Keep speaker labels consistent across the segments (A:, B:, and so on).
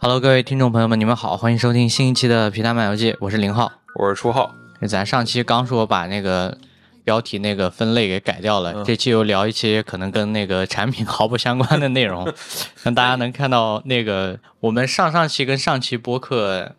A: Hello，各位听众朋友们，你们好，欢迎收听新一期的《皮蛋漫游记》，我是零号。
B: 我是初号，
A: 咱上期刚说把那个标题那个分类给改掉了，
B: 嗯
A: 这期又聊一些可能跟那个产品毫不相关的内容，让大家能看到那个我们上上期跟上期播客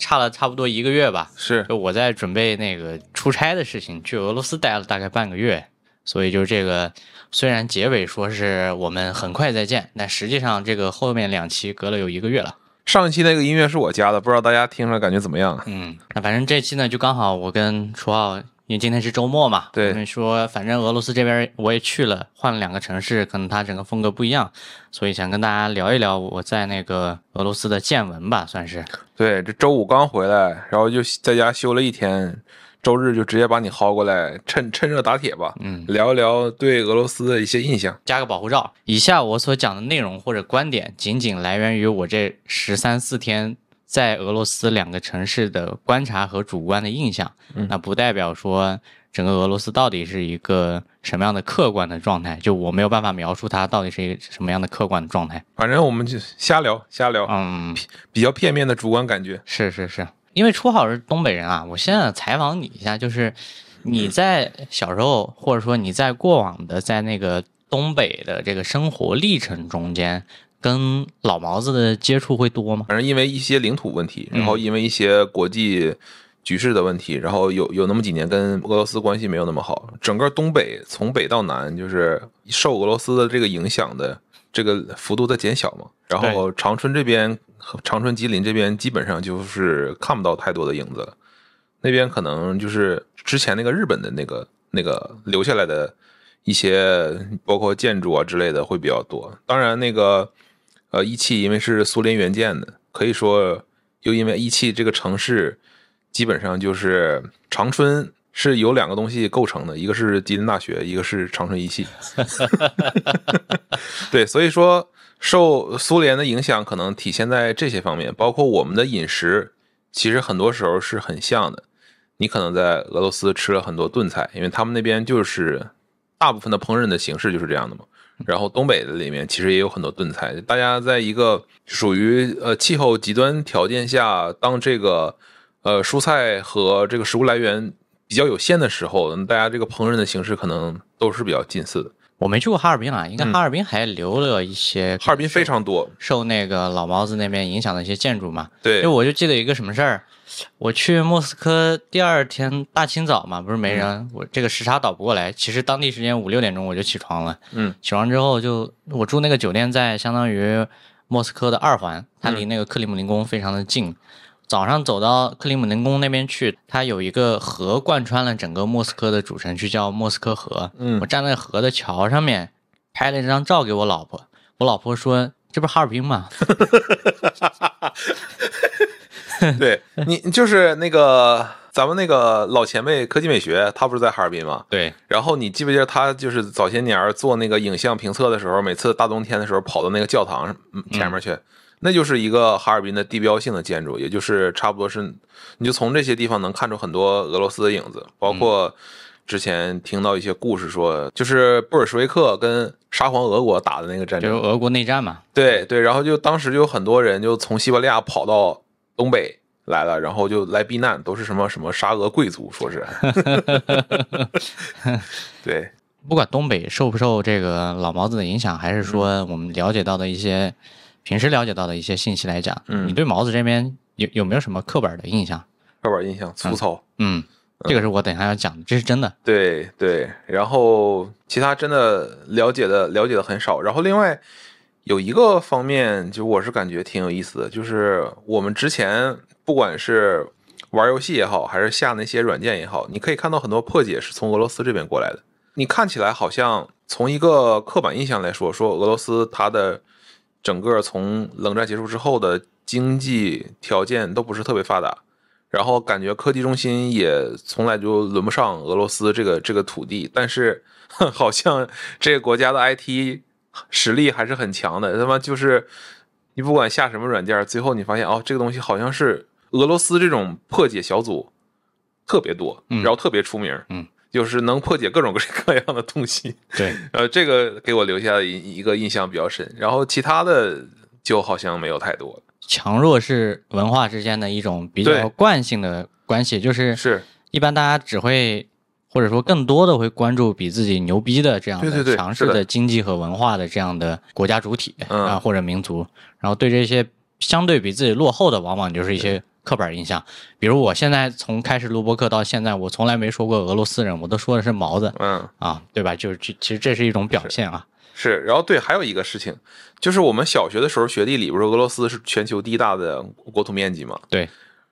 A: 差了差不多一个月吧。
B: 是
A: 就我在准备那个出差的事情，去俄罗斯待了大概半个月，所以就这个虽然结尾说是我们很快再见，但实际上这个后面两期隔了有一个月了。
B: 上一期那个音乐是我加的，不知道大家听出来感觉怎么样？
A: 嗯，那反正这期呢，就刚好我跟楚浩，因为今天是周末嘛，
B: 对
A: 说反正俄罗斯这边我也去了，换了两个城市，可能它整个风格不一样，所以想跟大家聊一聊我在那个俄罗斯的见闻吧，算是。
B: 对，这周五刚回来，然后就在家休了一天，周日就直接把你薅过来，趁趁热打铁吧，
A: 嗯，
B: 聊一聊对俄罗斯的一些印象。
A: 加个保护罩。以下我所讲的内容或者观点，仅仅来源于我这十三四天在俄罗斯两个城市的观察和主观的印象，
B: 嗯
A: 那不代表说整个俄罗斯到底是一个什么样的客观的状态，就我没有办法描述它到底是一个什么样的客观的状态。
B: 反正我们就瞎聊瞎聊，
A: 嗯，
B: 比较片面的主观感觉。
A: 是是是，因为初好是东北人啊，我现在采访你一下，就是你在小时候，或者说你在过往的在那个东北的这个生活历程中间，跟老毛子的接触会多吗？
B: 反正因为一些领土问题，
A: 嗯
B: 然后因为一些国际局势的问题，然后有有那么几年跟俄罗斯关系没有那么好。整个东北从北到南，就是受俄罗斯的这个影响的这个幅度在减小嘛。然后长春这边、长春、吉林这边基本上就是看不到太多的影子了。那边可能就是之前那个日本的那个那个留下来的一些，包括建筑啊之类的会比较多。当然，那个呃一汽因为是苏联援建的，可以说又因为一汽这个城市基本上就是长春是由两个东西构成的，一个是吉林大学，一个是长春一汽。对，所以说受苏联的影响，可能体现在这些方面，包括我们的饮食，其实很多时候是很像的。你可能在俄罗斯吃了很多炖菜，因为他们那边就是大部分的烹饪的形式就是这样的嘛。然后东北的里面其实也有很多炖菜，大家在一个属于呃气候极端条件下，当这个呃蔬菜和这个食物来源比较有限的时候，大家这个烹饪的形式可能都是比较近似的。
A: 我没去过哈尔滨啊，应该
B: 嗯
A: 哈尔滨还留了一些
B: 哈尔滨非常多，
A: 受那个老毛子那边影响的一些建筑嘛。因
B: 对
A: 就，我就记得一个什么事儿，我去莫斯科第二天大清早嘛，不是没人，我这个时差倒不过来。其实当地时间五六点钟我就起床了，
B: 嗯，
A: 起床之后就我住那个酒店在相当于莫斯科的二环，它离那个克里姆林宫非常的近。早上走到克里姆林宫那边去，它有一个河贯穿了整个莫斯科的主城区，叫莫斯科河。
B: 嗯
A: 我站在河的桥上面拍了一张照给我老婆，我老婆说：“这不是哈尔滨吗？”
B: 对你就是那个咱们那个老前辈科技美学，他不是在哈尔滨吗？
A: 对，
B: 然后你记不记得他就是早些年做那个影像评测的时候，每次大冬天的时候跑到那个教堂嗯前面去，那就是一个哈尔滨的地标性的建筑，也就是差不多是，你就从这些地方能看出很多俄罗斯的影子，包括之前听到一些故事说，就是布尔什维克跟沙皇俄国打的那个战争，
A: 就是俄国内战嘛。
B: 对对，然后就当时就有很多人就从西伯利亚跑到东北来了，然后就来避难，都是什么什么沙俄贵族，说是，对，
A: 不管东北受不受这个老毛子的影响，还是说我们了解到的一些、平时了解到的一些信息来讲，
B: 嗯
A: 你对毛子这边有有没有什么刻板的印象？
B: 刻板印象粗糙，
A: 嗯，这个是我等一下要讲的，这是真的。
B: 对对，然后其他真的了解的了解的很少，然后另外有一个方面，就我是感觉挺有意思的，就是我们之前不管是玩游戏也好，还是下那些软件也好，你可以看到很多破解是从俄罗斯这边过来的。你看起来好像从一个刻板印象来说，说俄罗斯它的整个从冷战结束之后的经济条件都不是特别发达，然后感觉科技中心也从来就轮不上俄罗斯这个这个土地，但是哼好像这个国家的 IT 实力还是很强的。他妈就是你不管下什么软件，最后你发现哦，这个东西好像是俄罗斯这种破解小组特别多，
A: 嗯
B: 然后特别出名。
A: 嗯，
B: 就是能破解各种 各样的东西。
A: 对，
B: 呃，这个给我留下一一个印象比较深。然后其他的就好像没有太多。
A: 强弱是文化之间的一种比较惯性的关系，就是
B: 是
A: 一般大家只会或者说更多的会关注比自己牛逼的这样
B: 对对对
A: 的强势
B: 的
A: 的经济和文化的这样的国家主体
B: 嗯
A: 啊或者民族，然后对这些相对比自己落后的，往往就是一些刻板印象。比如我现在从开始录播课到现在，我从来没说过俄罗斯人，我都说的是毛子
B: 嗯。
A: 啊，对吧？就是这其实这是一种表现啊。
B: 是，然后对，还有一个事情，就是我们小学的时候学地理，不是俄罗斯是全球第一大的国土面积嘛？
A: 对。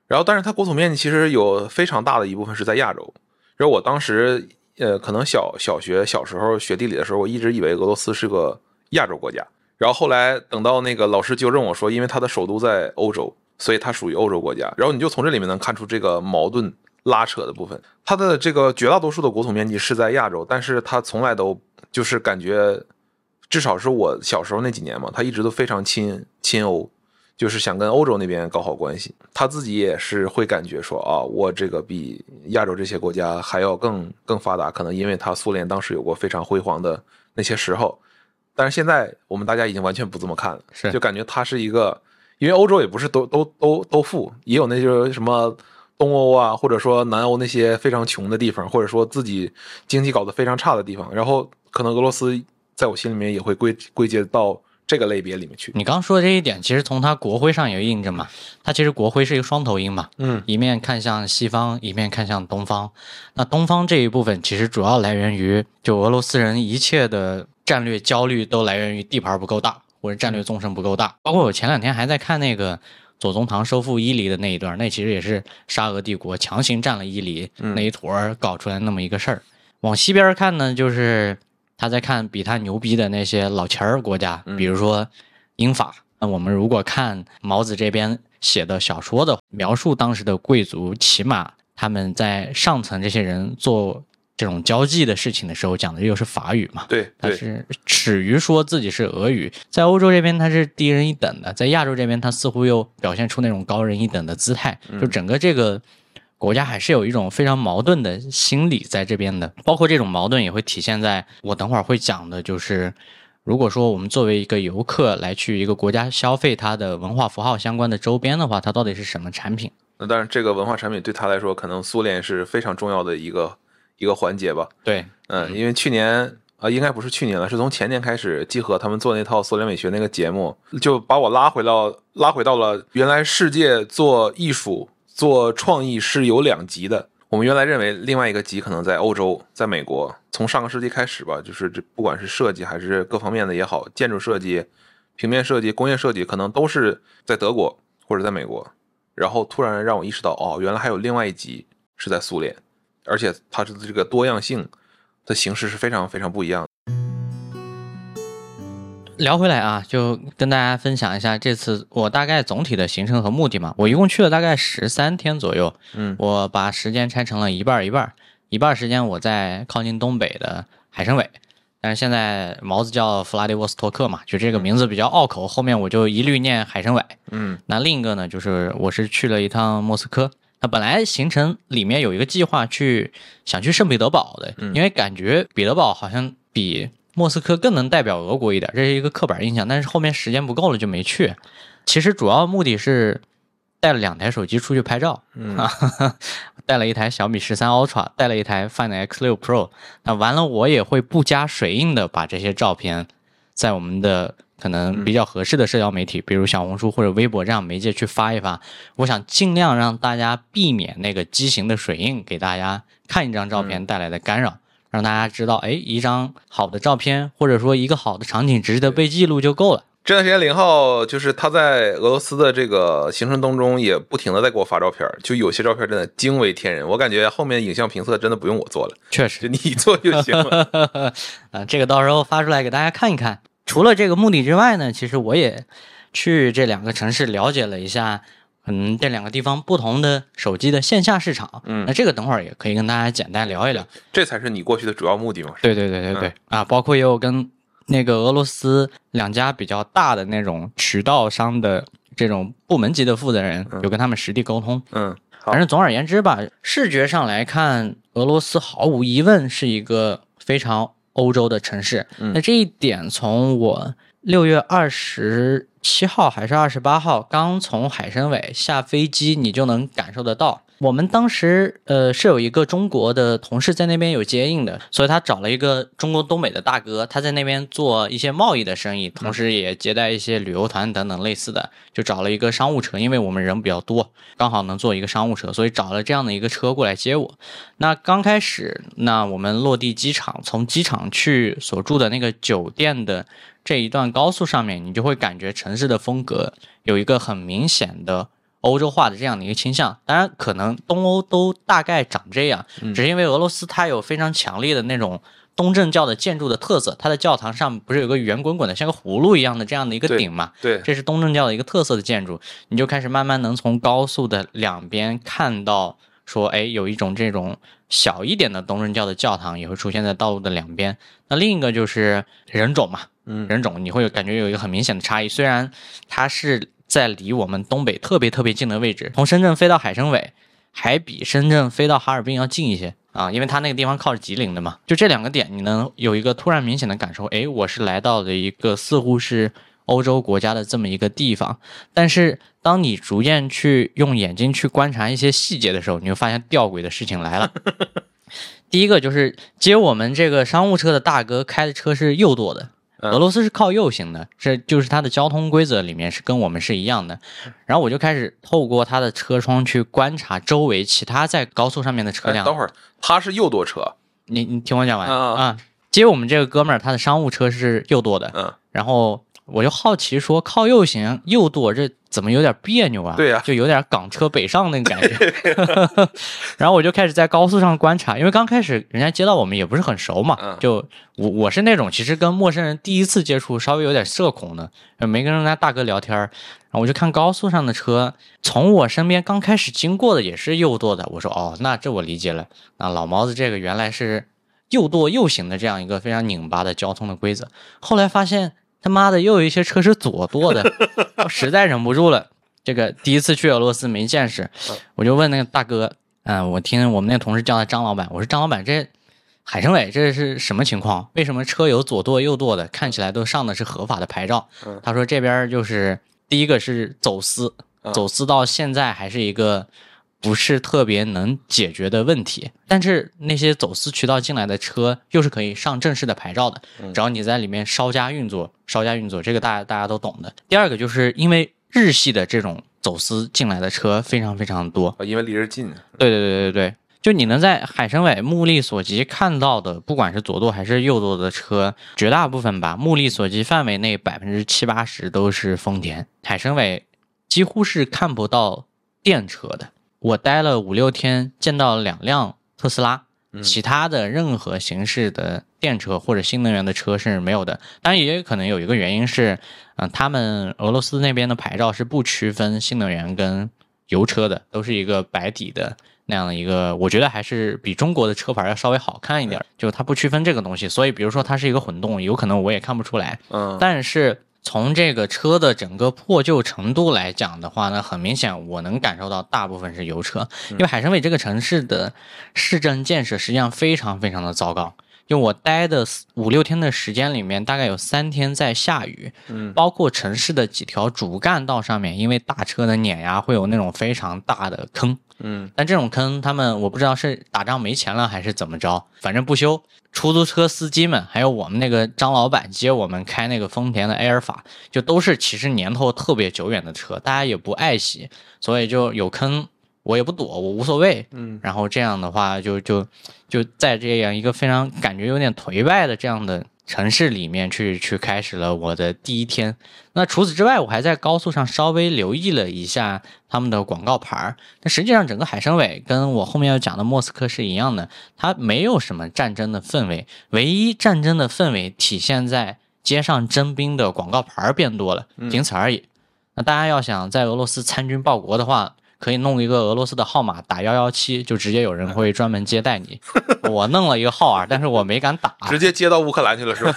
B: 然后，但是它国土面积其实有非常大的一部分是在亚洲。然后我当时，呃，可能小小学小时候学地理的时候，我一直以为俄罗斯是个亚洲国家。然后后来等到那个老师纠正我说，因为它的首都在欧洲，所以它属于欧洲国家。然后你就从这里面能看出这个矛盾拉扯的部分。它的这个绝大多数的国土面积是在亚洲，但是它从来都就是感觉。至少是我小时候那几年嘛，它一直都非常亲亲欧，就是想跟欧洲那边搞好关系。他自己也是会感觉说啊，我这个比亚洲这些国家还要更更发达，可能因为他苏联当时有过非常辉煌的那些时候。但是现在我们大家已经完全不这么看了，就感觉它是一个，因为欧洲也不是都都都都富，也有那些什么东欧啊，或者说南欧那些非常穷的地方，或者说自己经济搞得非常差的地方，然后可能俄罗斯。在我心里面也会归归结到这个类别里面去。
A: 你刚说的这一点，其实从它国徽上有印证嘛，它其实国徽是一个双头鹰嘛，
B: 嗯，
A: 一面看向西方，一面看向东方。那东方这一部分其实主要来源于，就俄罗斯人一切的战略焦虑都来源于地盘不够大，或者战略纵深不够大。包括我前两天还在看那个左宗棠收复伊犁的那一段，那其实也是沙俄帝国强行占了伊犁那一坨儿搞出来那么一个事儿。往西边看呢，就是。他在看比他牛逼的那些老钱儿国家，比如说英法。那我们如果看毛子这边写的小说的描述，当时的贵族，起码他们在上层这些人做这种交际的事情的时候，讲的又是法语嘛？
B: 对，
A: 他是耻于说自己是俄语。在欧洲这边，他是低人一等的；在亚洲这边，他似乎又表现出那种高人一等的姿态。就整个这个。国家还是有一种非常矛盾的心理在这边的，包括这种矛盾也会体现在我等会儿会讲的，就是如果说我们作为一个游客来去一个国家消费它的文化符号相关的周边的话，它到底是什么产品？
B: 那当然，这个文化产品对他来说，可能苏联是非常重要的一个一个环节吧。
A: 对，
B: 嗯，因为去年啊，应该不是去年了，是从前年开始，集合他们做那套苏联美学那个节目，就把我拉回到拉回到了原来世界做艺术。做创意是有两极的。我们原来认为另外一个极可能在欧洲，在美国。从上个世纪开始吧，就是这不管是设计还是各方面的也好，建筑设计、平面设计、工业设计，可能都是在德国或者在美国。然后突然让我意识到，哦，原来还有另外一极是在苏联，而且它的这个多样性的形式是非常非常不一样的。
A: 聊回来啊，就跟大家分享一下这次我大概总体的行程和目的嘛。我一共去了大概十三天左右，
B: 嗯，
A: 我把时间拆成了一半一半，一半时间我在靠近东北的海参崴，但是现在毛子叫弗拉迪沃斯托克嘛，就这个名字比较拗口，后面我就一律念海参崴。
B: 嗯，
A: 那另一个呢，就是我是去了一趟莫斯科。那本来行程里面有一个计划去想去圣彼得堡的，因为感觉彼得堡好像比。莫斯科更能代表俄国一点，这是一个刻板印象。但是后面时间不够了就没去。其实主要目的是带了两台手机出去拍照，
B: 嗯，
A: 带了一台小米十三 Ultra，带了一台 Find X 六 Pro。那完了，我也会不加水印的把这些照片在我们的可能比较合适的社交媒体，比如小红书或者微博这样媒介去发一发。我想尽量让大家避免那个畸形的水印给大家看一张照片带来的干扰。让大家知道，哎，一张好的照片，或者说一个好的场景，值得被记录就够了。
B: 这段时间，林浩就是他在俄罗斯的这个行程当中，也不停的在给我发照片，就有些照片真的惊为天人。我感觉后面影像评测真的不用我做了，
A: 确实，
B: 就你做就行了。
A: 啊，这个到时候发出来给大家看一看。除了这个目的之外呢，其实我也去这两个城市了解了一下。可能，这两个地方不同的手机的线下市场，
B: 嗯，
A: 那这个等会儿也可以跟大家简单聊一聊。
B: 这才是你过去的主要目的嘛？
A: 对对对对对啊，包括也有跟那个俄罗斯两家比较大的那种渠道商的这种部门级的负责人，有跟他们实地沟通。
B: 嗯，
A: 反正总而言之吧，视觉上来看，俄罗斯毫无疑问是一个非常欧洲的城市。那这一点从我六月二十七号还是二十八号刚从海参崴下飞机，你就能感受得到。我们当时呃是有一个中国的同事在那边有接应的，所以他找了一个中国东北的大哥，他在那边做一些贸易的生意，同时也接待一些旅游团等等类似的，就找了一个商务车，因为我们人比较多，刚好能坐一个商务车，所以找了这样的一个车过来接我。那刚开始，那我们落地机场，从机场去所住的那个酒店的这一段高速上面，你就会感觉城市的风格有一个很明显的。欧洲化的这样的一个倾向，当然可能东欧都大概长这样，只是因为俄罗斯它有非常强烈的那种东正教的建筑的特色，它的教堂上不是有个圆滚滚的像个葫芦一样的这样的一个顶嘛？
B: 对，
A: 这是东正教的一个特色的建筑，你就开始慢慢能从高速的两边看到，说哎，有一种这种小一点的东正教的教堂也会出现在道路的两边。那另一个就是人种嘛，
B: 嗯，
A: 人种你会有感觉有一个很明显的差异，虽然它是。在离我们东北特别特别近的位置，从深圳飞到海参崴，还比深圳飞到哈尔滨要近一些啊，因为它那个地方靠着吉林的嘛。就这两个点，你能有一个突然明显的感受，哎，我是来到了一个似乎是欧洲国家的这么一个地方。但是当你逐渐去用眼睛去观察一些细节的时候，你会发现吊诡的事情来了。第一个就是接我们这个商务车的大哥开的车是右舵的。俄罗斯是靠右行的，这就是它的交通规则里面是跟我们是一样的。然后我就开始透过它的车窗去观察周围其他在高速上面的车辆。
B: 等会儿，他是右舵车，
A: 你你听我讲完啊。接我们这个哥们儿，他的商务车是右舵的。
B: 嗯，
A: 然后。我就好奇说，靠右行右舵，这怎么有点别扭啊？
B: 对呀，
A: 就有点港车北上那个感觉。然后我就开始在高速上观察，因为刚开始人家接到我们也不是很熟嘛，就我我是那种其实跟陌生人第一次接触稍微有点社恐的，没跟人家大哥聊天然后我就看高速上的车，从我身边刚开始经过的也是右舵的。我说哦，那这我理解了，那老毛子这个原来是右舵右行的这样一个非常拧巴的交通的规则。后来发现。他妈的，又有一些车是左舵的，我实在忍不住了。这个第一次去俄罗斯没见识，我就问那个大哥，嗯，我听我们那个同事叫他张老板，我说张老板，这海参崴这是什么情况？为什么车有左舵右舵的？看起来都上的是合法的牌照。他说这边就是第一个是走私，走私到现在还是一个。不是特别能解决的问题，但是那些走私渠道进来的车又是可以上正式的牌照的，只要你在里面稍加运作，稍加运作，这个大家大家都懂的。第二个就是因为日系的这种走私进来的车非常非常多，
B: 因为离着近。
A: 对对对对对，就你能在海参崴目力所及看到的，不管是左舵还是右舵的车，绝大部分吧，目力所及范围内百分之七八十都是丰田。海参崴几乎是看不到电车的。我待了五六天，见到两辆特斯拉，其他的任何形式的电车或者新能源的车是没有的。当然，也有可能有一个原因是，嗯，他们俄罗斯那边的牌照是不区分新能源跟油车的，都是一个白底的那样的一个。我觉得还是比中国的车牌要稍微好看一点，就它不区分这个东西。所以，比如说它是一个混动，有可能我也看不出来。
B: 嗯，
A: 但是。从这个车的整个破旧程度来讲的话呢，很明显我能感受到大部分是油车，因为海参崴这个城市的市政建设实际上非常非常的糟糕。就我待的五六天的时间里面，大概有三天在下雨，
B: 嗯，
A: 包括城市的几条主干道上面，因为大车的碾压会有那种非常大的坑。
B: 嗯，
A: 但这种坑，他们我不知道是打仗没钱了还是怎么着，反正不修。出租车司机们，还有我们那个张老板接我们开那个丰田的埃尔法，就都是其实年头特别久远的车，大家也不爱惜，所以就有坑我也不躲，我无所谓。
B: 嗯，
A: 然后这样的话，就就就在这样一个非常感觉有点颓败的这样的。城市里面去去开始了我的第一天。那除此之外，我还在高速上稍微留意了一下他们的广告牌儿。那实际上，整个海参崴跟我后面要讲的莫斯科是一样的，它没有什么战争的氛围。唯一战争的氛围体现在街上征兵的广告牌儿变多了，仅此而已。那大家要想在俄罗斯参军报国的话，可以弄一个俄罗斯的号码，打幺幺七，就直接有人会专门接待你。我弄了一个号啊，但是我没敢打，
B: 直接接到乌克兰去了，是吧？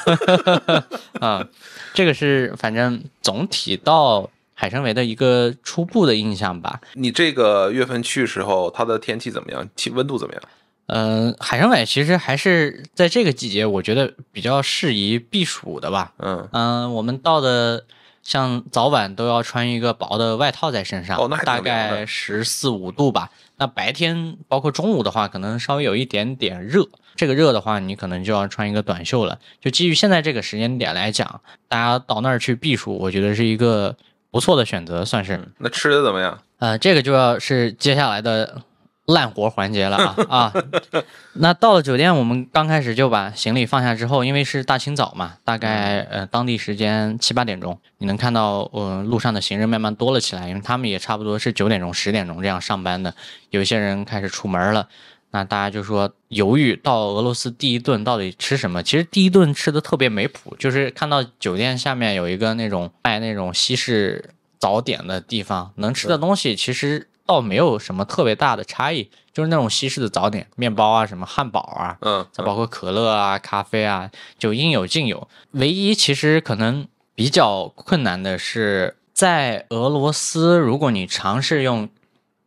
A: 啊，这个是反正总体到海参崴的一个初步的印象吧。
B: 你这个月份去时候，它的天气怎么样？气温度怎么样？
A: 呃，海参崴其实还是在这个季节，我觉得比较适宜避暑的吧。
B: 嗯，
A: 嗯、我们到的像早晚都要穿一个薄的外套在身上，大概十四五度吧。那白天包括中午的话，可能稍微有一点点热。这个热的话，你可能就要穿一个短袖了。就基于现在这个时间点来讲，大家到那儿去避暑，我觉得是一个不错的选择，算是。
B: 那吃的怎么样？
A: 呃，这个就要是接下来的烂活环节了啊 啊！那到了酒店，我们刚开始就把行李放下之后，因为是大清早嘛，大概呃当地时间七八点钟，你能看到呃路上的行人慢慢多了起来，因为他们也差不多是九点钟、十点钟这样上班的，有一些人开始出门了。那大家就说犹豫到俄罗斯第一顿到底吃什么？其实第一顿吃的特别没谱，就是看到酒店下面有一个那种卖那种西式早点的地方，能吃的东西其实倒没有什么特别大的差异，就是那种西式的早点，面包啊，什么汉堡啊，
B: 嗯，
A: 再包括可乐啊、咖啡啊，就应有尽有。唯一其实可能比较困难的是，在俄罗斯，如果你尝试用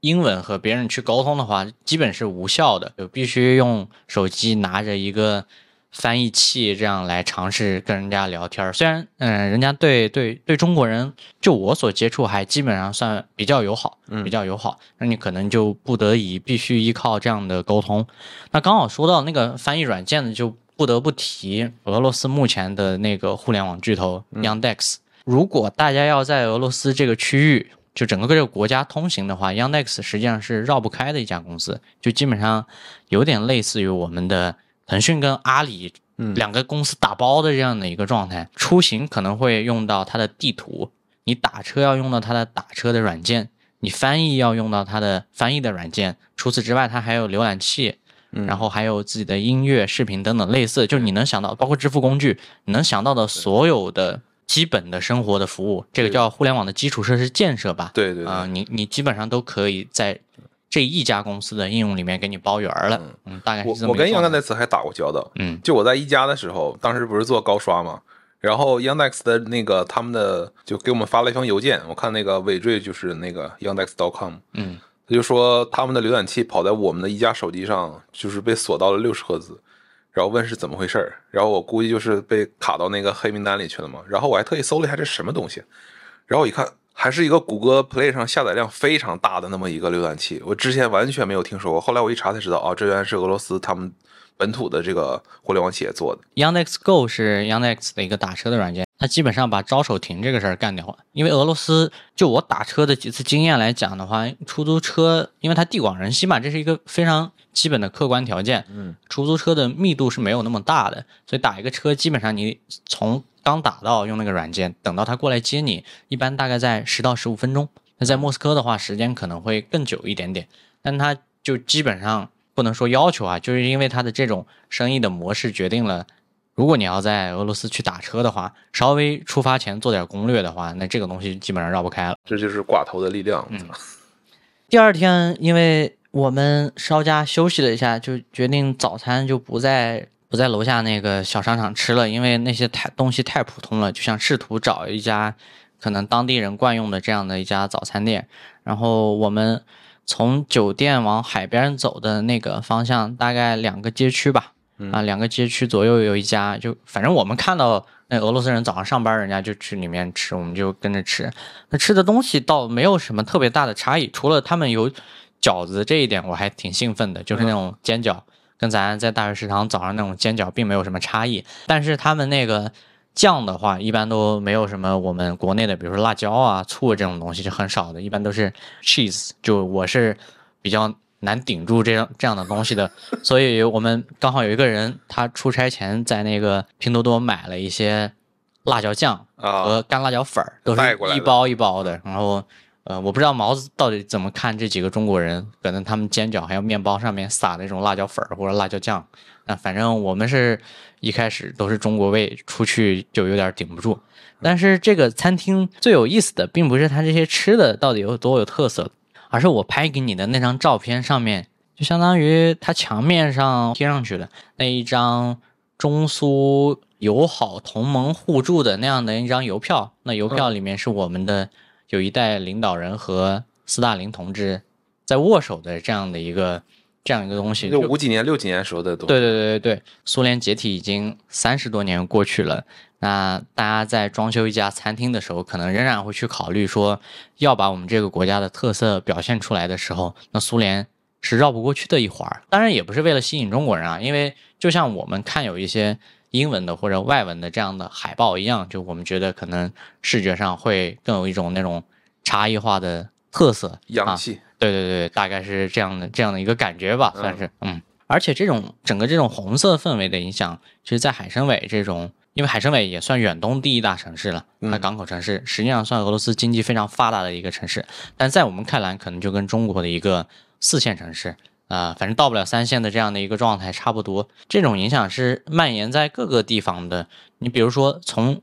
A: 英文和别人去沟通的话，基本是无效的，就必须用手机拿着一个翻译器这样来尝试跟人家聊天儿。虽然，嗯、人家对对对中国人，就我所接触还基本上算比较友好，比较友好，那你可能就不得已必须依靠这样的沟通。那刚好说到那个翻译软件呢，就不得不提俄罗斯目前的那个互联网巨头 Yandex。如果大家要在俄罗斯这个区域，就整个这个国家通行的话，Yandex 实际上是绕不开的一家公司，就基本上有点类似于我们的腾讯跟阿里两个公司打包的这样的一个状态。出行可能会用到它的地图，你打车要用到它的打车的软件，你翻译要用到它的翻译的软件。除此之外，它还有浏览器，然后还有自己的音乐、视频等等类似，就是你能想到，包括支付工具，你能想到的所有的基本的生活的服务，这个叫互联网的基础设施建设吧。
B: 对对对
A: 啊、你你基本上都可以在这一家公司的应用里面给你包圆儿了。嗯，大概是
B: 我
A: 这么
B: 我跟 Yandex 还打过交道，
A: 嗯
B: 就我在一加的时候，当时不是做高刷嘛，然后 Yandex 的那个他们的就给我们发了一封邮件，我看那个尾缀就是那个 Yandex.com，
A: 嗯，
B: 他就说他们的浏览器跑在我们的一加手机上，就是被锁到了六十赫兹，然后问是怎么回事儿，然后我估计就是被卡到那个黑名单里去了嘛，然后我还特意搜了一下这什么东西，然后我一看。还是一个谷歌 Play 上下载量非常大的那么一个浏览器，我之前完全没有听说过。后来我一查才知道，哦，这原来是俄罗斯他们本土的这个互联网企业做的。
A: Yandex Go 是 Yandex 的一个打车的软件，它基本上把招手停这个事儿干掉了。因为俄罗斯，就我打车的几次经验来讲的话，出租车因为它地广人稀嘛，这是一个非常基本的客观条件。
B: 嗯，
A: 出租车的密度是没有那么大的，所以打一个车基本上你从刚打到用那个软件，等到他过来接你，一般大概在十到十五分钟。那在莫斯科的话，时间可能会更久一点点，但他就基本上不能说要求啊，就是因为他的这种生意的模式决定了，如果你要在俄罗斯去打车的话，稍微出发前做点攻略的话，那这个东西基本上绕不开了。
B: 这就是寡头的力量。
A: 嗯 第二天，因为我们稍加休息了一下，就决定早餐就不在不在楼下那个小商场吃了，因为那些太东西太普通了，就想试图找一家可能当地人惯用的这样的一家早餐店。然后我们从酒店往海边走的那个方向，大概两个街区吧，啊，两个街区左右有一家，就反正我们看到那俄罗斯人早上上班，人家就去里面吃，我们就跟着吃。那吃的东西倒没有什么特别大的差异，除了他们有饺子这一点，我还挺兴奋的，就是那种煎饺，跟咱在大学食堂早上那种煎饺并没有什么差异。但是他们那个酱的话，一般都没有什么我们国内的，比如说辣椒啊、醋这种东西是很少的，一般都是 cheese。就我是比较难顶住这样这样的东西的，所以我们刚好有一个人，他出差前在那个拼多多买了一些辣椒酱
B: 啊
A: 和干辣椒粉儿，都是一包一包的。然后，呃，我不知道毛子到底怎么看这几个中国人，可能他们煎饺还有面包上面撒那种辣椒粉儿或者辣椒酱。那反正我们是一开始都是中国胃，出去就有点顶不住。但是这个餐厅最有意思的，并不是它这些吃的到底有多有特色，而是我拍给你的那张照片上面，就相当于它墙面上贴上去的那一张中苏友好同盟互助的那样的一张邮票。那邮票里面是我们的有一代领导人和斯大林同志在握手的这样的一个这样一个东西。就
B: 就五几年、六几年时候的东西。
A: 对对对对对，苏联解体已经三十多年过去了，那大家在装修一家餐厅的时候，可能仍然会去考虑说，要把我们这个国家的特色表现出来的时候，那苏联是绕不过去的一环。当然，也不是为了吸引中国人啊，因为就像我们看有一些英文的或者外文的这样的海报一样，就我们觉得可能视觉上会更有一种那种差异化的特色，啊。
B: 洋气，
A: 对对对，大概是这样的这样的一个感觉吧，算是嗯。而且这种整个这种红色氛围的影响，其实，在海参崴这种，因为海参崴也算远东第一大城市了，那港口城市，实际上算俄罗斯经济非常发达的一个城市，但在我们看来，可能就跟中国的一个四线城市啊、反正到不了三线的这样的一个状态差不多。这种影响是蔓延在各个地方的。你比如说，从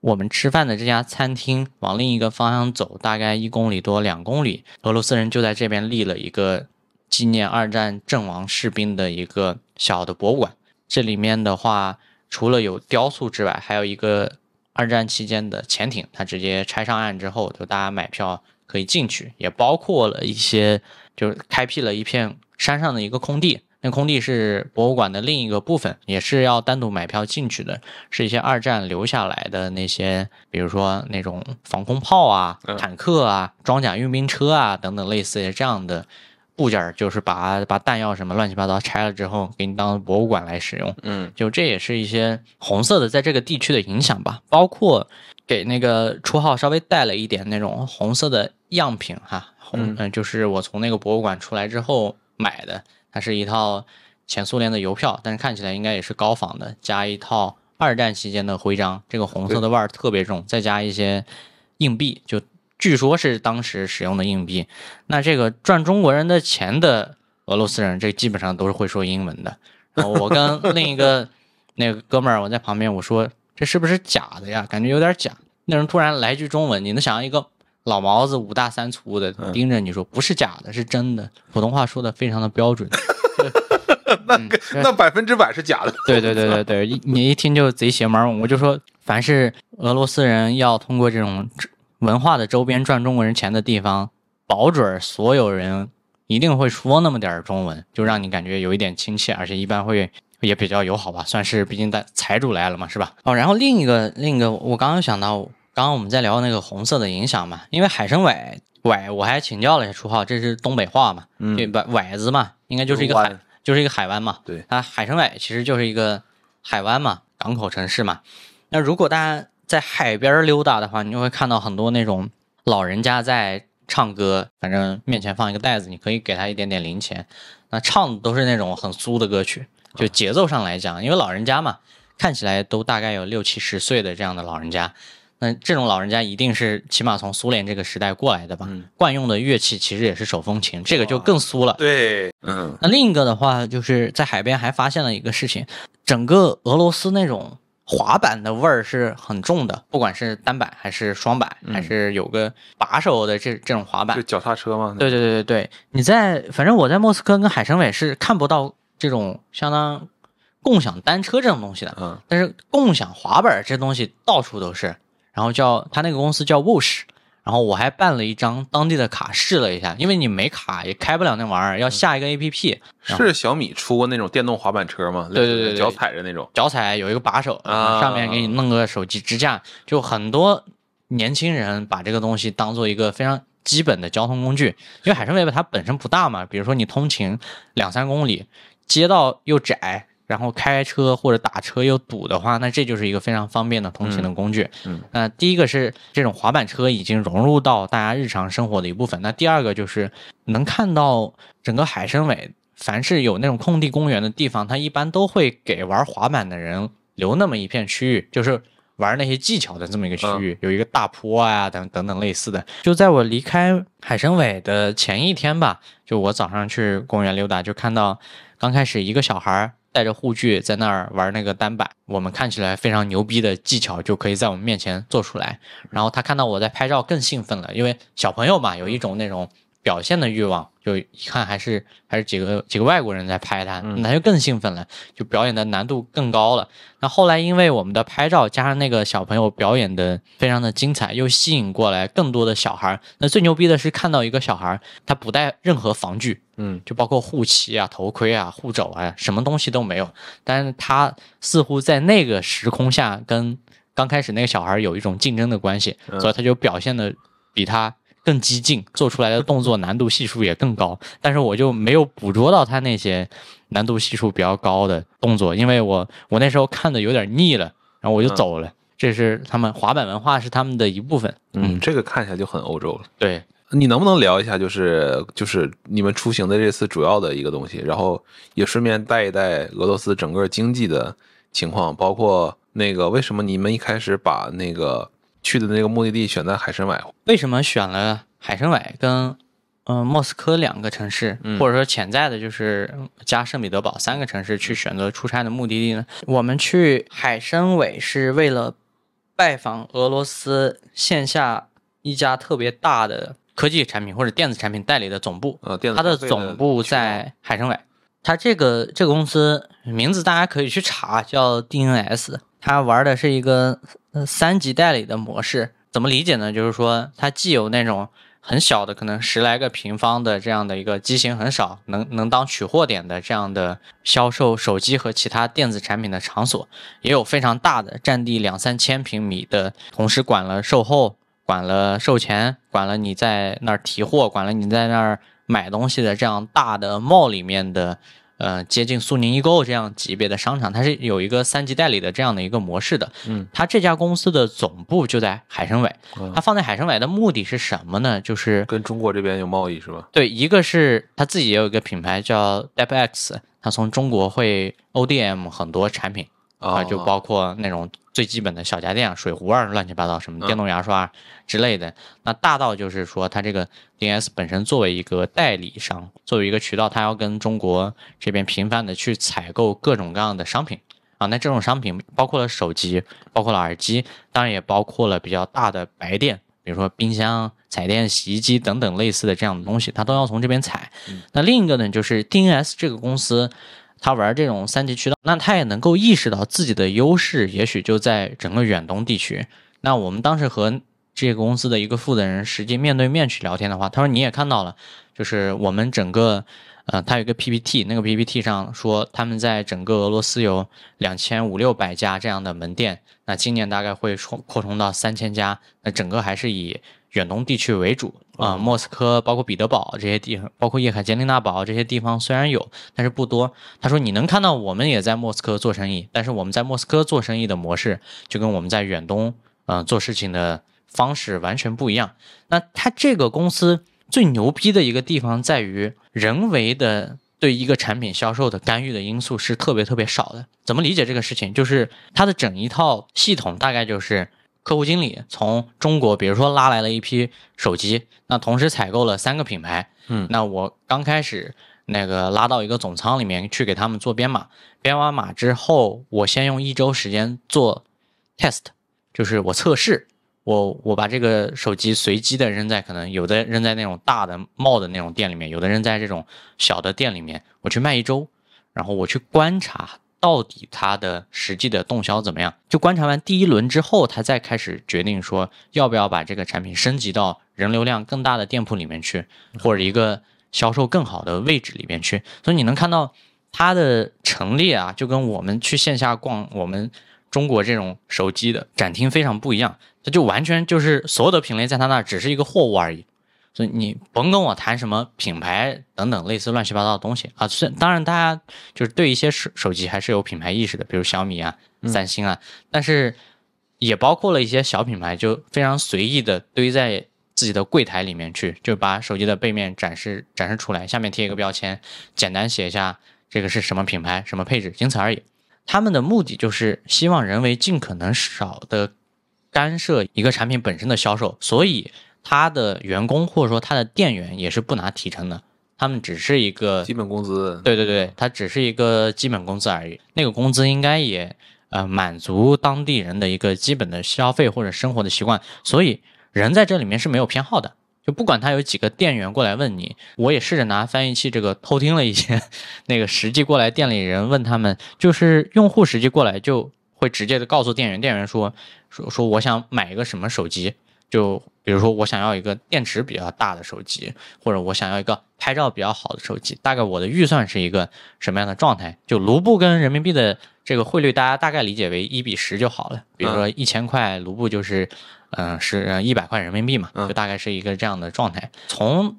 A: 我们吃饭的这家餐厅往另一个方向走，大概一公里多、两公里，俄罗斯人就在这边立了一个纪念二战阵亡士兵的一个小的博物馆。这里面的话，除了有雕塑之外，还有一个二战期间的潜艇，它直接拆上岸之后，就大家买票可以进去，也包括了一些，就是开辟了一片山上的一个空地。那空地是博物馆的另一个部分，也是要单独买票进去的，是一些二战留下来的那些，比如说那种防空炮啊、
B: 嗯
A: 坦克啊、装甲运兵车啊等等类似的这样的部件儿，就是把把弹药什么乱七八糟拆了之后，给你当博物馆来使用。
B: 嗯
A: 就这也是一些红色的在这个地区的影响吧，包括给那个初号稍微带了一点那种红色的样品哈，红嗯、就是我从那个博物馆出来之后买的，它是一套前苏联的邮票，但是看起来应该也是高仿的，加一套二战期间的徽章，这个红色的腕儿特别重，再加一些硬币，就据说是当时使用的硬币。那这个赚中国人的钱的俄罗斯人，这基本上都是会说英文的。然后我跟 另一个那个哥们儿，我在旁边我说这是不是假的呀？感觉有点假。那人突然来句中文，你能想象一个老毛子五大三粗的盯着你说不是假的，是真的，普通话说的非常的标准。
B: 那那百分之百是假的。
A: 对对对对对，一你一听就贼邪门儿。我就说，凡是俄罗斯人要通过这种文化的周边赚中国人钱的地方，保准儿所有人一定会说那么点儿中文，就让你感觉有一点亲切，而且一般会也比较友好吧，算是毕竟带财主来了嘛，是吧？哦，然后另一个另一个，我刚刚想到，刚刚我们在聊那个红色的影响嘛，因为海参崴崴，我还请教了一下初浩，这是东北话嘛，
B: 嗯
A: 对吧？崴子嘛，应该就是一个海，就是一个海湾嘛。
B: 对
A: 它海参崴其实就是一个海湾嘛，港口城市嘛。那如果大家在海边儿溜达的话，你就会看到很多那种老人家在唱歌，反正面前放一个袋子，你可以给他一点点零钱。那唱的都是那种很酥的歌曲，就节奏上来讲，因为老人家嘛，看起来都大概有六七十岁的这样的老人家。那这种老人家一定是起码从苏联这个时代过来的吧？
B: 嗯
A: 惯用的乐器其实也是手风琴，这个就更酥了。
B: 对，嗯
A: 那另一个的话，就是在海边还发现了一个事情，整个俄罗斯那种滑板的味儿是很重的，不管是单板还是双板，还是有个把手的这这种滑板
B: 就。脚踏车嘛。
A: 对对对对对，你在反正我在莫斯科跟海参崴是看不到这种相当共享单车这种东西的，
B: 嗯
A: 但是共享滑板这东西到处都是。然后叫他那个公司叫 Woosh，然后我还办了一张当地的卡试了一下，因为你没卡也开不了那玩意儿，要下一个 APP。
B: 是小米出过那种电动滑板车吗？
A: 对对对对
B: 脚踩着那种。
A: 脚踩有一个把手，
B: 啊
A: 上面给你弄个手机支架，就很多年轻人把这个东西当做一个非常基本的交通工具。因为海参崴它本身不大嘛，比如说你通勤两三公里，街道又窄，然后开车或者打车又堵的话，那这就是一个非常方便的通勤的工具。
B: 嗯嗯
A: 那第一个是这种滑板车已经融入到大家日常生活的一部分，那第二个就是能看到整个海参崴，凡是有那种空地公园的地方，它一般都会给玩滑板的人留那么一片区域，就是玩那些技巧的这么一个区域，有一个大坡啊等等等类似的。就在我离开海参崴的前一天吧，就我早上去公园溜达，就看到刚开始一个小孩儿带着护具在那儿玩那个单板，我们看起来非常牛逼的技巧就可以在我们面前做出来。然后他看到我在拍照更兴奋了，因为小朋友嘛，有一种那种表现的欲望，就一看还是还是几个几个外国人在拍他，
B: 嗯
A: 那他就更兴奋了，就表演的难度更高了。那后来因为我们的拍照加上那个小朋友表演的非常的精彩，又吸引过来更多的小孩儿。那最牛逼的是看到一个小孩儿，他不带任何防具，
B: 嗯，
A: 就包括护膝啊、头盔啊、护肘啊，什么东西都没有。但是他似乎在那个时空下跟刚开始那个小孩有一种竞争的关系，
B: 嗯
A: 所以他就表现的比他更激进，做出来的动作难度系数也更高。但是我就没有捕捉到他那些难度系数比较高的动作，因为我我那时候看的有点腻了，然后我就
B: 嗯
A: 走了。这是他们滑板文化是他们的一部分。
B: 嗯，这个看起来就很欧洲了。
A: 对，
B: 你能不能聊一下，就是就是你们出行的这次主要的一个东西，然后也顺便带一带俄罗斯整个经济的情况，包括那个为什么你们一开始把那个去的那个目的地选在海参崴？
A: 为什么选了海参崴跟嗯、呃莫斯科两个城市，
B: 嗯
A: 或者说潜在的就是嗯加圣彼得堡三个城市去选择出差的目的地呢？我们去海参崴是为了拜访俄罗斯线下一家特别大的科技产品或者电子产品代理的总部，
B: 呃，电子
A: 它的总部在海参崴。它这个这个公司名字大家可以去查，叫 DNS。它玩的是一个三级代理的模式。怎么理解呢？就是说它既有那种很小的，可能十来个平方的这样的一个机型很少，能能当取货点的这样的销售手机和其他电子产品的场所，也有非常大的，占地两三千平米的，同时管了售后，管了售前，管了你在那儿提货，管了你在那儿买东西的这样大的 mall 里面的，呃，接近苏宁易购这样级别的商场，它是有一个三级代理的这样的一个模式的。
B: 嗯，
A: 它这家公司的总部就在海参崴，
B: 嗯
A: 它放在海参崴的目的是什么呢？就是
B: 跟中国这边有贸易是吧？
A: 对，一个是它自己也有一个品牌叫 DepX，它从中国会 ODM 很多产品。啊，
B: 啊，
A: 就包括那种最基本的小家电啊、水壶啊、乱七八糟什么
B: 嗯
A: 电动牙刷啊之类的。那大到就是说，它这个 DNS 本身作为一个代理商，作为一个渠道，它要跟中国这边频繁的去采购各种各样的商品啊。那这种商品包括了手机，包括了耳机，当然也包括了比较大的白电，比如说冰箱、彩电、洗衣机等等类似的这样的东西，它都要从这边采。那另一个呢，就是 DNS 这个公司。他玩这种三级渠道，那他也能够意识到自己的优势，也许就在整个远东地区。那我们当时和这个公司的一个负责人实际面对面去聊天的话，他说你也看到了，就是我们整个，呃，他有一个 PPT，那个 PPT 上说他们在整个俄罗斯有两千五六百家这样的门店，那今年大概会扩扩充到三千家，那整个还是以远东地区为主啊、莫斯科包括彼得堡这些地方，包括叶卡捷琳娜堡这些地方虽然有，但是不多。他说你能看到我们也在莫斯科做生意，但是我们在莫斯科做生意的模式就跟我们在远东嗯、呃做事情的方式完全不一样。那他这个公司最牛逼的一个地方在于人为的。对一个产品销售的干预的因素是特别特别少的。怎么理解这个事情？就是它的整一套系统大概就是客户经理从中国，比如说拉来了一批手机，那同时采购了三个品牌，
B: 嗯。
A: 那我刚开始那个拉到一个总仓里面去给他们做编码，编完码之后，我先用一周时间做 test，就是我测试，我我把这个手机随机的扔在可能有的扔在那种大的帽的那种店里面，有的扔在这种小的店里面，我去卖一周，然后我去观察到底它的实际的动销怎么样。就观察完第一轮之后，他再开始决定说要不要把这个产品升级到人流量更大的店铺里面去，或者一个销售更好的位置里面去。所以你能看到它的陈列啊，就跟我们去线下逛我们中国这种手机的展厅非常不一样。它就完全就是所有的品类在它那儿只是一个货物而已。所以你甭跟我谈什么品牌等等类似乱七八糟的东西啊。虽当然，大家就是对一些手手机还是有品牌意识的，比如小米啊、三星啊，但是也包括了一些小品牌，就非常随意的堆在自己的柜台里面去，就把手机的背面展示展示出来，下面贴一个标签，简单写一下这个是什么品牌、什么配置，仅此而已。他们的目的就是希望人为尽可能少的干涉一个产品本身的销售，所以他的员工或者说他的店员也是不拿提成的，他们只是一个
B: 基本工资，
A: 对对对，他只是一个基本工资而已。那个工资应该也呃满足当地人的一个基本的消费或者生活的习惯，所以人在这里面是没有偏好的。就不管他有几个店员过来问你，我也试着拿翻译器这个偷听了一些，那个实际过来店里人问他们，就是用户实际过来就会直接的告诉店员，店员说说说我想买一个什么手机，就比如说我想要一个电池比较大的手机，或者我想要一个拍照比较好的手机，大概我的预算是一个什么样的状态？就卢布跟人民币的这个汇率，大家大概理解为一比十就好了。比如说一千块卢布就是。嗯，是一百块人民币嘛，就大概是一个这样的状态。从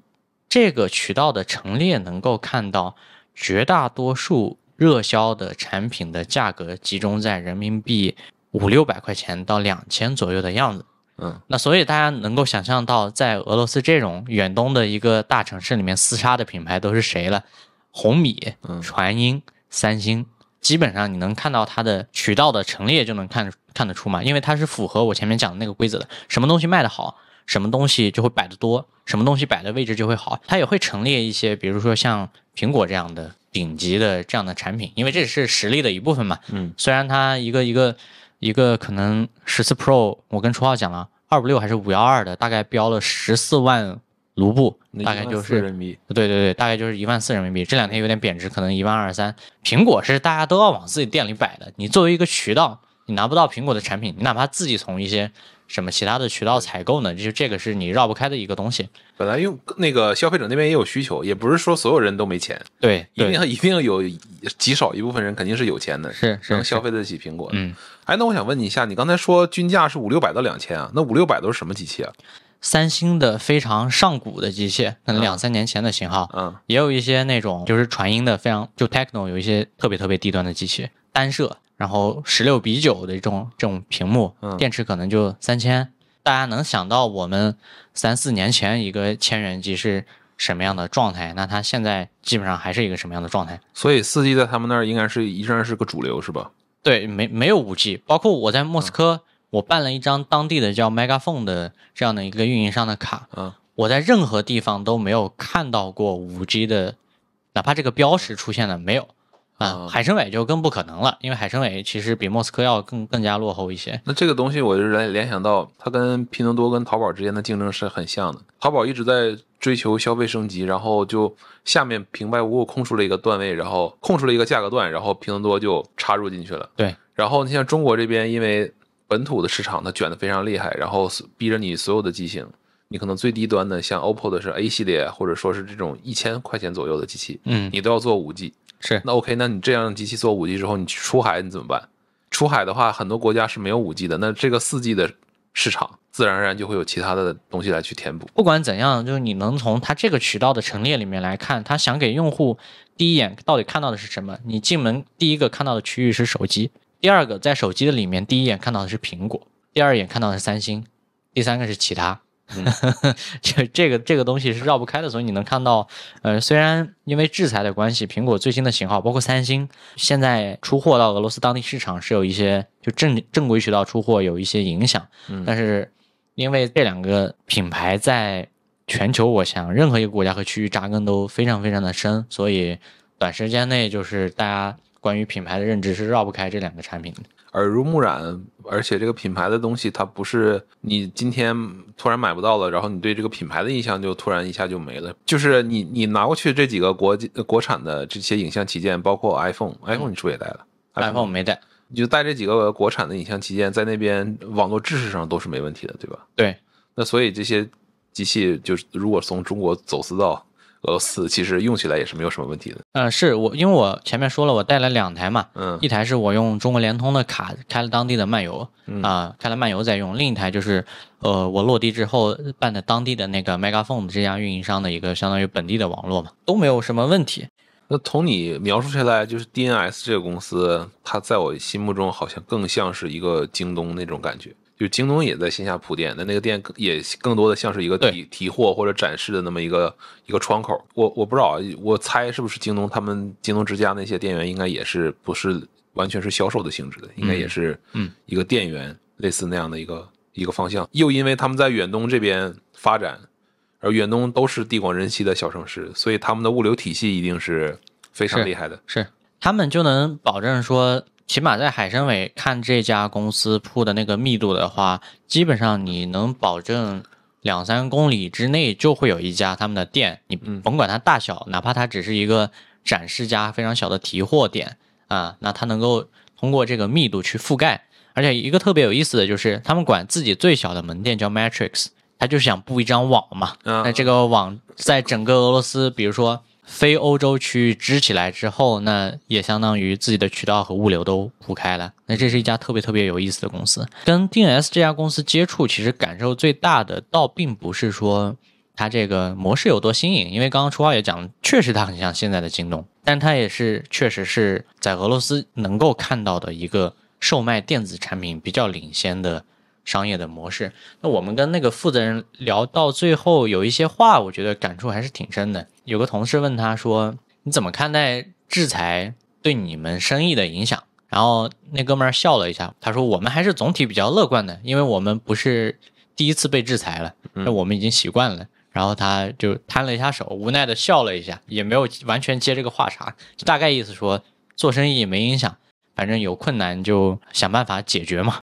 A: 这个渠道的陈列能够看到，绝大多数热销的产品的价格集中在人民币五六百块钱到两千左右的样子。
B: 嗯，
A: 那所以大家能够想象到，在俄罗斯这种远东的一个大城市里面厮杀的品牌都是谁了？红米、传音、三星。基本上你能看到它的渠道的陈列就能看看得出嘛，因为它是符合我前面讲的那个规则的，什么东西卖得好，什么东西就会摆得多，什么东西摆的位置就会好。它也会陈列一些，比如说像苹果这样的顶级的这样的产品，因为这是实力的一部分嘛。
B: 嗯，
A: 虽然它一个一个一个可能十四 Pro，我跟初号讲了二五六还是五幺二的，大概标了十四万。卢布大概就是
B: 人民币，
A: 对对对，大概就是一万四人民币。这两天有点贬值，可能一万二三。苹果是大家都要往自己店里摆的，你作为一个渠道，你拿不到苹果的产品，你哪怕自己从一些什么其他的渠道采购呢，就这个是你绕不开的一个东西。
B: 本来用那个消费者那边也有需求，也不是说所有人都没钱，
A: 对，
B: 一定一定有极少一部分人肯定是有钱的，
A: 是
B: 能消费得起苹果。
A: 嗯，
B: 哎，那我想问你一下，你刚才说均价是五六百到两千啊？那五六百都是什么机器啊？
A: 三星的非常上古的机器，可能两三年前的型号，
B: 嗯，
A: 也有一些那种就是传音的，非常就 techno 有一些特别特别低端的机器，单摄，然后十六比九的这种这种屏幕，电池可能就三千。大家能想到我们三四年前一个千元机是什么样的状态？那它现在基本上还是一个什么样的状态？
B: 所以四 G 在他们那儿应该是依然是个主流，是吧？
A: 对，没没有五 G，包括我在莫斯科。我办了一张当地的叫 Megaphone 的这样的一个运营商的卡，
B: 嗯，
A: 我在任何地方都没有看到过五 G 的，哪怕这个标识出现了没有，啊，海参崴就更不可能了，因为海参崴其实比莫斯科要更更加落后一些。
B: 那这个东西我就联联想到，它跟拼多多跟淘宝之间的竞争是很像的。淘宝一直在追求消费升级，然后就下面平白无故空出了一个段位，然后空出了一个价格段，然后拼多多就插入进去了。
A: 对，
B: 然后你像中国这边，因为本土的市场它卷得非常厉害，然后逼着你所有的机型，你可能最低端的像 OPPO 的是 A 系列，或者说是这种一千块钱左右的机器，
A: 嗯，
B: 你都要做五 G。
A: 是，
B: 那 OK，那你这样机器做五 G 之后，你去出海你怎么办？出海的话，很多国家是没有五 G 的，那这个四 G 的市场自然而然就会有其他的东西来去填补。
A: 不管怎样，就是你能从它这个渠道的陈列里面来看，它想给用户第一眼到底看到的是什么？你进门第一个看到的区域是手机。第二个，在手机的里面，第一眼看到的是苹果，第二眼看到的是三星，第三个是其他。就这个这个东西是绕不开的，所以你能看到，呃，虽然因为制裁的关系，苹果最新的型号，包括三星，现在出货到俄罗斯当地市场是有一些就正正规渠道出货有一些影响，但是因为这两个品牌在全球，我想任何一个国家和区域扎根都非常非常的深，所以短时间内就是大家。关于品牌的认知是绕不开这两个产品的，
B: 耳濡目染，而且这个品牌的东西它不是你今天突然买不到了，然后你对这个品牌的印象就突然一下就没了。就是你你拿过去这几个国国产的这些影像旗舰，包括 iPhone，iPhone 你是不是也带了
A: ？iPhone 没带，
B: 你就带这几个国产的影像旗舰，在那边网络知识上都是没问题的，对吧？
A: 对，
B: 那所以这些机器就是如果从中国走私到。俄罗斯其实用起来也是没有什么问题的。
A: 嗯，是我因为我前面说了，我带了两台嘛，
B: 嗯，
A: 一台是我用中国联通的卡开了当地的漫游，啊，开了漫游在用；另一台就是，呃，我落地之后办的当地的那个 Megaphone 这家运营商的一个相当于本地的网络嘛，都没有什么问题。
B: 那从你描述下来，就是 DNS 这个公司，它在我心目中好像更像是一个京东那种感觉。就京东也在线下铺店，那那个店也更多的像是一个提提货或者展示的那么一个一个窗口。我我不知道，我猜是不是京东他们京东之家那些店员应该也是不是完全是销售的性质的，应该也是
A: 嗯
B: 一个店员类似那样的一个一个方向。又因为他们在远东这边发展，而远东都是地广人稀的小城市，所以他们的物流体系一定是非常厉害的。
A: 是他们就能保证说。起码在海参崴看这家公司铺的那个密度的话，基本上你能保证两三公里之内就会有一家他们的店，你甭管它大小，哪怕它只是一个展示家非常小的提货点啊，那它能够通过这个密度去覆盖。而且一个特别有意思的就是，他们管自己最小的门店叫 Matrix，他就想布一张网嘛。那这个网在整个俄罗斯，比如说。非欧洲区域支起来之后，那也相当于自己的渠道和物流都铺开了。那这是一家特别特别有意思的公司。跟 DNS 这家公司接触，其实感受最大的，倒并不是说它这个模式有多新颖，因为刚刚初二也讲，确实它很像现在的京东，但它也是确实是在俄罗斯能够看到的一个售卖电子产品比较领先的。商业的模式，那我们跟那个负责人聊到最后，有一些话，我觉得感触还是挺深的。有个同事问他说：“你怎么看待制裁对你们生意的影响？”然后那哥们儿笑了一下，他说：“我们还是总体比较乐观的，因为我们不是第一次被制裁了，那我们已经习惯了。”然后他就摊了一下手，无奈的笑了一下，也没有完全接这个话茬，就大概意思说做生意没影响，反正有困难就想办法解决嘛。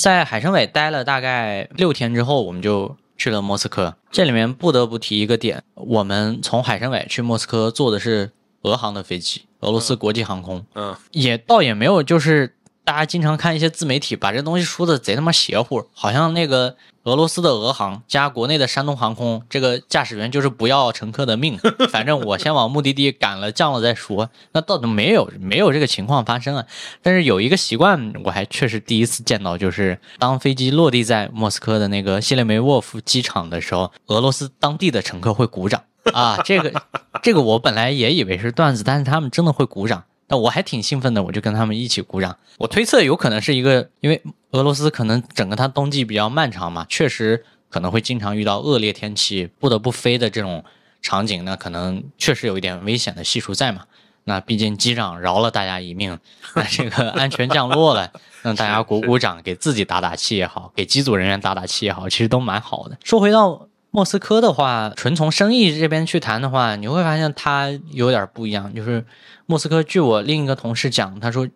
A: 在海参崴待了大概六天之后，我们就去了莫斯科。这里面不得不提一个点，我们从海参崴去莫斯科坐的是俄航的飞机，俄罗斯国际航空。
B: 嗯，
A: 也倒也没有，就是大家经常看一些自媒体把这东西说的贼他妈邪乎，好像那个。俄罗斯的俄航加国内的山东航空，这个驾驶员就是不要乘客的命，反正我先往目的地赶了降了再说。那到底没有没有这个情况发生啊？但是有一个习惯，我还确实第一次见到，就是当飞机落地在莫斯科的那个谢列梅沃夫机场的时候，俄罗斯当地的乘客会鼓掌啊。这个这个我本来也以为是段子，但是他们真的会鼓掌。那我还挺兴奋的，我就跟他们一起鼓掌。我推测有可能是一个，因为俄罗斯可能整个它冬季比较漫长嘛，确实可能会经常遇到恶劣天气，不得不飞的这种场景那，可能确实有一点危险的系数在嘛。那毕竟机长饶了大家一命，那这个安全降落了，让大家鼓鼓掌，给自己打打气也好，给机组人员打打气也好，其实都蛮好的。说回到莫斯科的话，纯从生意这边去谈的话，你会发现它有点不一样，就是。莫斯科，据我另一个同事讲，他说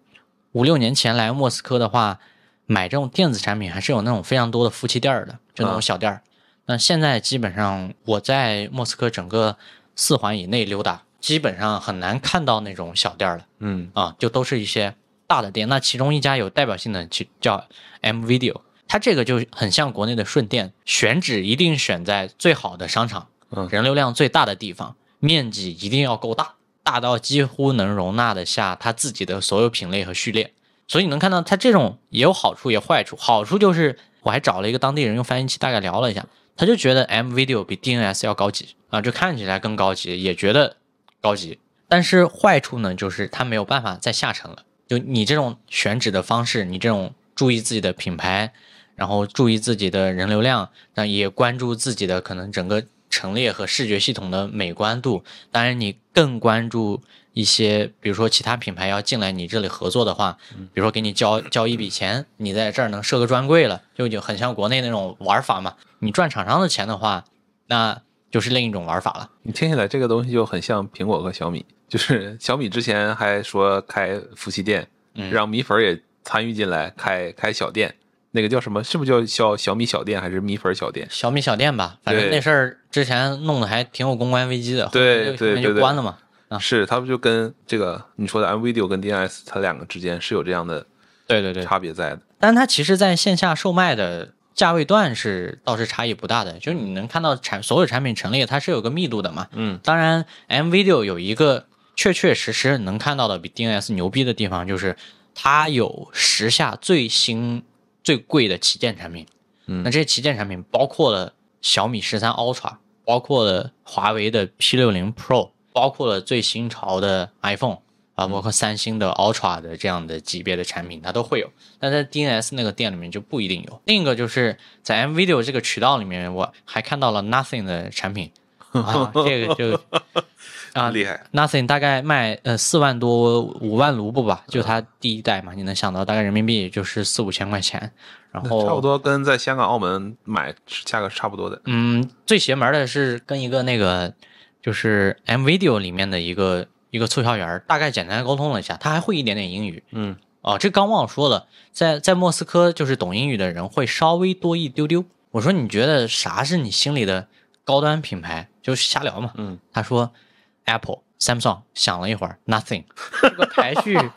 A: 五六年前来莫斯科的话，买这种电子产品还是有那种非常多的夫妻店儿的，就那种小店儿。那现在基本上我在莫斯科整个四环以内溜达，基本上很难看到那种小店了。
B: 嗯
A: 啊，就都是一些大的店。那其中一家有代表性的，就叫 M Video，它这个就很像国内的顺电，选址一定选在最好的商场，人流量最大的地方，面积一定要够大。大到几乎能容纳得下它自己的所有品类和序列，所以你能看到它这种也有好处也坏处。好处就是我还找了一个当地人用翻译器大概聊了一下，他就觉得 M Video 比 DNS 要高级啊，就看起来更高级，也觉得高级。但是坏处呢，就是它没有办法再下沉了。就你这种选址的方式，你这种注意自己的品牌，然后注意自己的人流量，那也关注自己的可能整个。陈列和视觉系统的美观度，当然你更关注一些，比如说其他品牌要进来你这里合作的话，比如说给你交交一笔钱，你在这儿能设个专柜了，就就很像国内那种玩法嘛。你赚厂商的钱的话，那就是另一种玩法了。
B: 你听起来这个东西就很像苹果和小米，就是小米之前还说开夫妻店，让米粉也参与进来开开小店。那个叫什么？是不是叫小小米小店还是米粉小店？
A: 小米小店吧，反正那事儿之前弄得还挺有公关危机的。
B: 对对对，
A: 就关了嘛。啊，
B: 是，他不就跟这个你说的 M Video 跟 DNS 它两个之间是有这样的
A: 对对对
B: 差别在的。
A: 但它其实在线下售卖的价位段是倒是差异不大的，就是你能看到产所有产品陈列它是有个密度的嘛。
B: 嗯，
A: 当然 M Video 有一个确确实实能看到的比 DNS 牛逼的地方，就是它有时下最新。最贵的旗舰产品，
B: 嗯，
A: 那这些旗舰产品包括了小米十三 Ultra，包括了华为的 P 六零 Pro，包括了最新潮的 iPhone 啊，包括三星的 Ultra 的这样的级别的产品，它都会有。但在 DNS 那个店里面就不一定有。另一个就是在 M Video 这个渠道里面，我还看到了 Nothing 的产品，啊，这个就。啊，
B: 厉害
A: ！Nothing 大概卖呃四万多五万卢布吧，就它第一代嘛，你能想到大概人民币也就是四五千块钱，然后
B: 差不多跟在香港、澳门买价格是差不多的。
A: 嗯，最邪门的是跟一个那个就是 M Video 里面的一个一个促销员，大概简单沟通了一下，他还会一点点英语。
B: 嗯，
A: 哦，这刚忘了说了，在在莫斯科就是懂英语的人会稍微多一丢丢。我说你觉得啥是你心里的高端品牌？就瞎聊嘛。
B: 嗯，
A: 他说 Apple、Samsung，想了一会儿，Nothing，这个排序。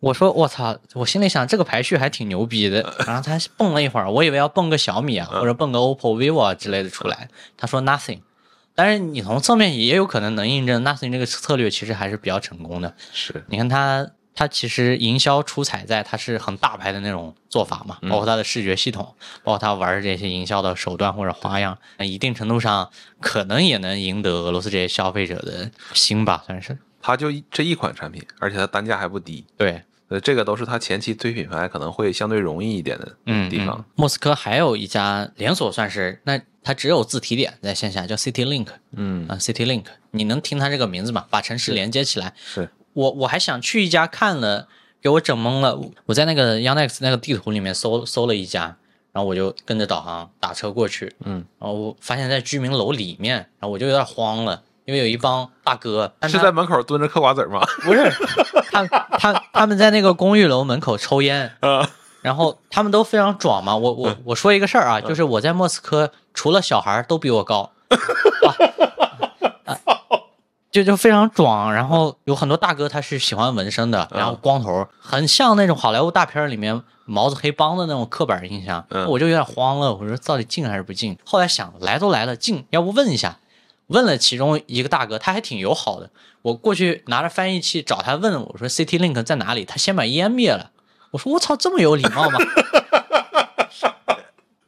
A: 我说我操，我心里想这个排序还挺牛逼的。然后他蹦了一会儿，我以为要蹦个小米啊，或者蹦个 OPPO、vivo 啊之类的出来。他说 Nothing，但是你从侧面也有可能能印证 Nothing 这个策略其实还是比较成功的。
B: 是，
A: 你看他，他其实营销出彩在它是很大牌的那种做法嘛，包括它的视觉系统，包括它玩这些营销的手段或者花样，那一定程度上可能也能赢得俄罗斯这些消费者的心吧，算是。
B: 它就这一款产品，而且它单价还不低。
A: 对，
B: 呃，这个都是它前期推品牌可能会相对容易一点的
A: 嗯，
B: 地方
A: 嗯。莫斯科还有一家连锁，算是那它只有自提点在线下，叫 City Link
B: 嗯，
A: 啊，City Link，你能听它这个名字吗？把城市连接起来。
B: 是，
A: 我我还想去一家看了，给我整懵了。我在那个 Yandex 那个地图里面搜搜了一家，然后我就跟着导航打车过去，
B: 嗯，
A: 然后我发现在居民楼里面，然后我就有点慌了，因为有一帮大哥，
B: 是在门口蹲着嗑瓜子儿吗？
A: 不是他他他们在那个公寓楼门口抽烟，
B: 啊，
A: 然后他们都非常壮嘛。我我我说一个事儿啊，就是我在莫斯科，除了小孩儿都比我高，啊就就非常壮。然后有很多大哥他是喜欢纹身的，然后光头，很像那种好莱坞大片里面毛子黑帮的那种刻板印象。
B: 嗯
A: 我就有点慌了，我说到底进还是不进？后来想，来都来了，进，要不问一下。问了其中一个大哥，他还挺友好的。我过去拿着翻译器找他问，我说 City Link 在哪里？他先把烟灭了。我说我操，这么有礼貌吗？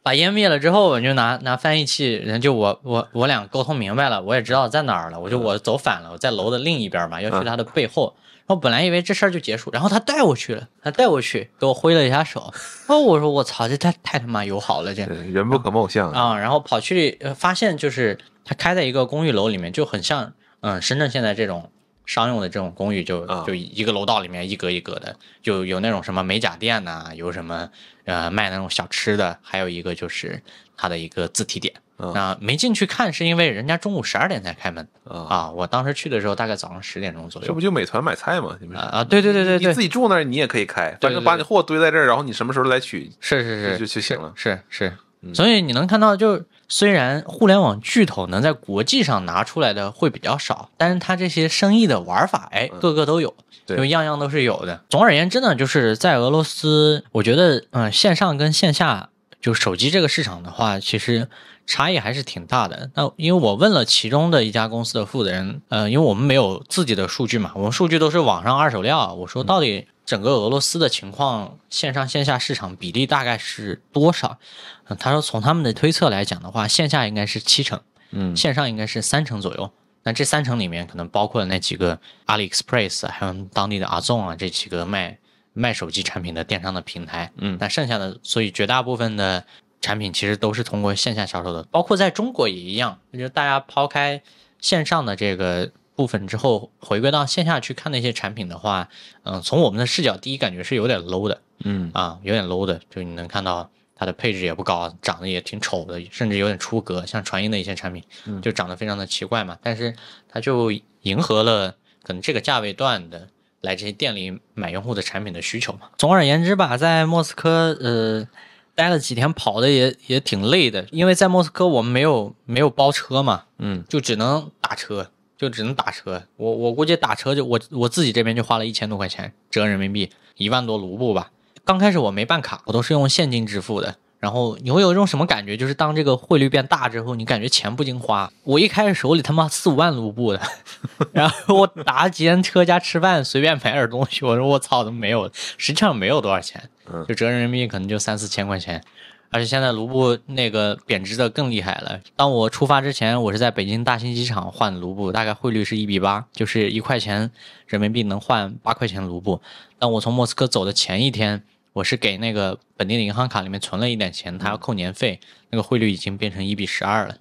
A: 把烟灭了之后，我就拿拿翻译器，人就我我我俩沟通明白了，我也知道在哪儿了。我就我走反了，我在楼的另一边嘛，要去他的背后。然后本来以为这事儿就结束，然后他带我去了，他带我去给我挥了一下手。哦，我说我操，这太太他妈友好了，这
B: 人不可貌相。
A: 啊，然后跑去呃发现就是他开在一个公寓楼里面，就很像嗯深圳现在这种商用的这种公寓就，
B: 啊。
A: 就一个楼道里面一格一格的，就有那种什么美甲店呐、有什么呃卖那种小吃的，还有一个就是它的一个自提点。
B: 嗯
A: 那没进去看是因为人家中午十二点才开门
B: 啊，
A: 啊，我当时去的时候大概早上十点钟左右。
B: 这不就美团买菜吗？你们
A: 啊对，对对对对
B: 你，自己住那儿你也可以开，
A: 对
B: 反正把你货堆在这儿，然后你什么时候来取
A: 是是是。
B: 就就行了。
A: 是是，
B: 嗯。
A: 所以你能看到，就虽然互联网巨头能在国际上拿出来的会比较少，但是它这些生意的玩法，哎，个个都有，
B: 嗯对
A: 就样样都是有的。总而言之呢，就是在俄罗斯，我觉得，嗯，线上跟线下，就手机这个市场的话，其实差异还是挺大的。那因为我问了其中的一家公司的负责人，呃，因为我们没有自己的数据嘛，我们数据都是网上二手料。我说到底整个俄罗斯的情况，线上线下市场比例大概是多少？嗯，他说从他们的推测来讲的话，线下应该是七成，
B: 嗯
A: 线上应该是三成左右。那这三成里面可能包括了那几个 AliExpress，还有当地的 Ozon 啊这几个卖卖手机产品的电商的平台。
B: 嗯
A: 那剩下的，所以绝大部分的产品其实都是通过线下销售的，包括在中国也一样。就是大家抛开线上的这个部分之后，回归到线下去看那些产品的话，嗯、从我们的视角，第一感觉是有点 low 的
B: 嗯
A: 啊，有点 low 的，就你能看到它的配置也不高，长得也挺丑的，甚至有点出格，像传音的一些产品就长得非常的奇怪嘛。但是它就迎合了可能这个价位段的来这些店里买用户的产品的需求嘛。总而言之吧，在莫斯科呃待了几天，跑的也也挺累的，因为在莫斯科我们没有没有包车嘛，
B: 嗯
A: 就只能打车，就只能打车。我我估计打车就我我自己这边就花了一千多块钱，折人民币一万多卢布吧。刚开始我没办卡，我都是用现金支付的。然后你会有一种什么感觉？就是当这个汇率变大之后，你感觉钱不经花。我一开始手里他妈四五万卢布的，然后我打几天车加吃饭，随便买点东西，我说我操，怎么没有？实际上没有多少钱，
B: 嗯
A: 就折人民币可能就三四千块钱。而且现在卢布那个贬值的更厉害了。当我出发之前，我是在北京大兴机场换卢布，大概汇率是一比八，就是一块钱人民币能换八块钱卢布。但我从莫斯科走的前一天，我是给那个本地的银行卡里面存了一点钱，它要扣年费，那个汇率已经变成一比十二了，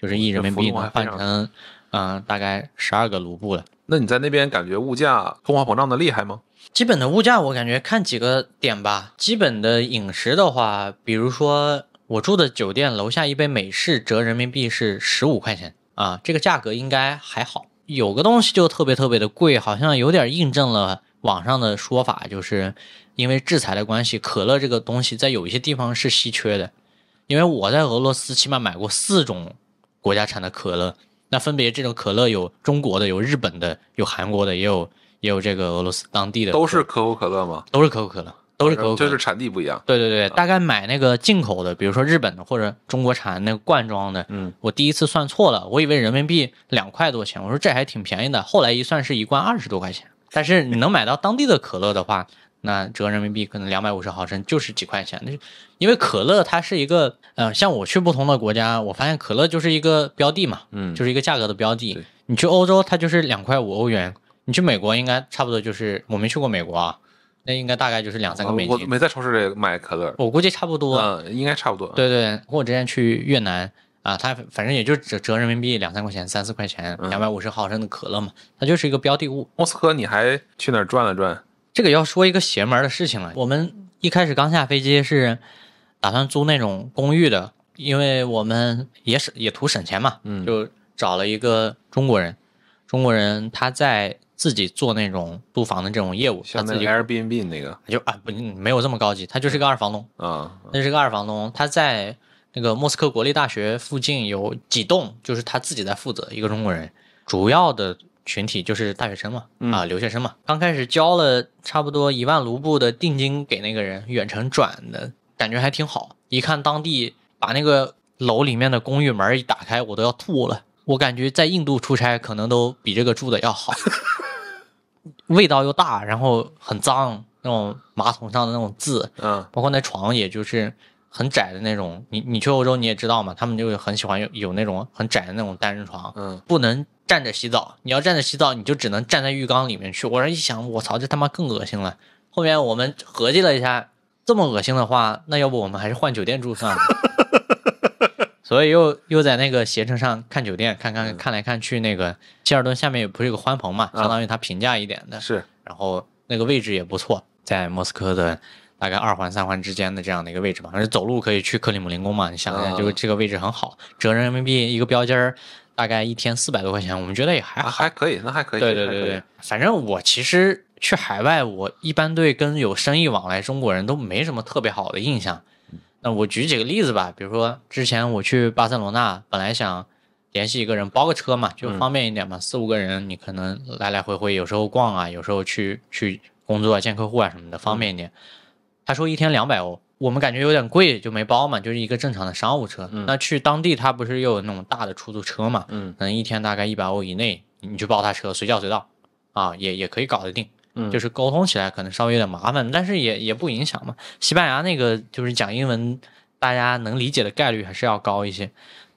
A: 就是一人民币能换成嗯、大概十二个卢布了。
B: 那你在那边感觉物价通货膨胀的厉害吗？
A: 基本的物价我感觉看几个点吧。基本的饮食的话，比如说我住的酒店楼下一杯美式折人民币是十五块钱啊，这个价格应该还好。有个东西就特别特别的贵，好像有点印证了网上的说法，就是因为制裁的关系，可乐这个东西在有一些地方是稀缺的。因为我在俄罗斯起码买过四种国家产的可乐，那分别这种可乐有中国的、有日本的、有韩国的，也有也有这个俄罗斯当地的，
B: 都是可口可乐吗？
A: 都是可口可乐，都是可口可乐，
B: 就是产地不一样。
A: 对对对，大概买那个进口的，比如说日本的或者中国产那个罐装的，
B: 嗯，
A: 我第一次算错了，我以为人民币两块多钱，我说这还挺便宜的，后来一算是一罐二十多块钱。但是你能买到当地的可乐的话，那折人民币可能两百五十毫升就是几块钱。那因为可乐它是一个，呃，像我去不同的国家，我发现可乐就是一个标的嘛，
B: 嗯，
A: 就是一个价格的标的。你去欧洲，它就是两块五欧元；你去美国，应该差不多就是我没去过美国啊，那应该大概就是两三个美金。
B: 我没在超市里买可乐，
A: 我估计差不多。
B: 嗯，应该差不多。
A: 对对，我之前去越南啊，它反正也就折折人民币两三块钱、三四块钱，
B: 嗯
A: 两百五十毫升的可乐嘛，它就是一个标的物。
B: 莫斯科你还去哪儿转了转？
A: 这个要说一个邪门的事情了。我们一开始刚下飞机是打算租那种公寓的，因为我们也省也图省钱嘛，
B: 嗯
A: 就找了一个中国人，中国人他在自己做那种租房的这种业务，他自己
B: 像那 Airbnb 那个
A: 就啊不没有这么高级，他就是个二房东。
B: 啊，
A: 那是个二房东，他在那个莫斯科国立大学附近有几栋，就是他自己在负责，一个中国人，主要的群体就是大学生嘛，啊，留学生嘛。刚开始交了差不多一万卢布的定金给那个人，远程转的，感觉还挺好。一看当地把那个楼里面的公寓门一打开，我都要吐了。我感觉在印度出差可能都比这个住的要好，味道又大，然后很脏，那种马桶上的那种渍，
B: 嗯
A: 包括那床，也就是很窄的那种。你你去欧洲你也知道嘛，他们就很喜欢有有那种很窄的那种单人床，
B: 嗯，
A: 不能站着洗澡。你要站着洗澡，你就只能站在浴缸里面去。我这一想，我操，这他妈更恶心了。后面我们合计了一下，这么恶心的话，那要不我们还是换酒店住算了。所以又又在那个携程上看酒店，看看看来看去，那个希尔顿下面也不是有个欢朋嘛，相当于它平价一点的，
B: 是。
A: 然后那个位置也不错，在莫斯科的大概二环三环之间的这样的一个位置吧，反正走路可以去克里姆林宫嘛，你想想，
B: 啊。
A: 就这个位置很好，折人民币一个标间儿大概一天四百多块钱，我们觉得也还。
B: 还可以，那还可以
A: 对对对对，反正我其实去海外，我一般对跟有生意往来中国人都没什么特别好的印象。那我举几个例子吧，比如说之前我去巴塞罗那，本来想联系一个人包个车嘛，就方便一点嘛，四五个人你可能来来回回，有时候逛啊，有时候去去工作啊、见客户啊什么的，方便一点。他说一天两百欧，我们感觉有点贵，就没包嘛，就是一个正常的商务车。那去当地他不是又有那种大的出租车嘛，
B: 嗯
A: 可能一天大概一百欧以内，你去包他车，随叫随到，啊，也也可以搞得定。
B: 嗯
A: 就是沟通起来可能稍微有点麻烦，但是也也不影响嘛。西班牙那个就是讲英文，大家能理解的概率还是要高一些。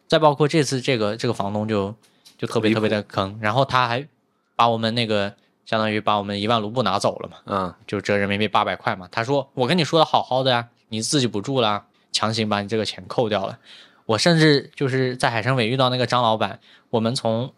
A: 再包括这次这个这个房东就就特别特别的坑，然后他还把我们那个相当于把我们一万卢布拿走了嘛，
B: 嗯
A: 就折人民币八百块嘛。他说我跟你说的好好的呀，你自己不住啦，强行把你这个钱扣掉了。我甚至就是在海参崴遇到那个张老板，我们从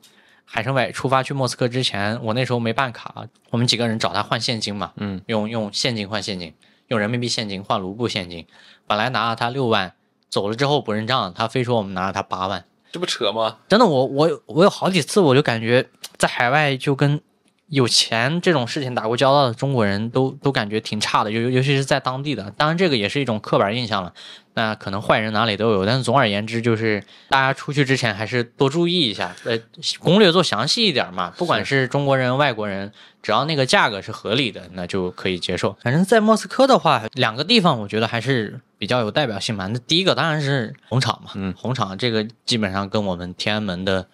A: 海参崴出发去莫斯科之前，我那时候没办卡，我们几个人找他换现金嘛，
B: 嗯，
A: 用用现金换现金，用人民币现金换卢布现金。本来拿了他六万，走了之后不认账，他非说我们拿了他八万。
B: 这不扯吗？
A: 真的，我我我有好几次，我就感觉在海外就跟有钱这种事情打过交道的中国人都都感觉挺差的，尤尤其是在当地的。当然，这个也是一种刻板印象了。那可能坏人哪里都有，但是总而言之，就是大家出去之前还是多注意一下，呃，攻略做详细一点嘛。不管是中国人、外国人，只要那个价格是合理的，那就可以接受。反正，在莫斯科的话，两个地方我觉得还是比较有代表性嘛。那第一个当然是红场嘛，
B: 嗯
A: 红场这个基本上跟我们天安门的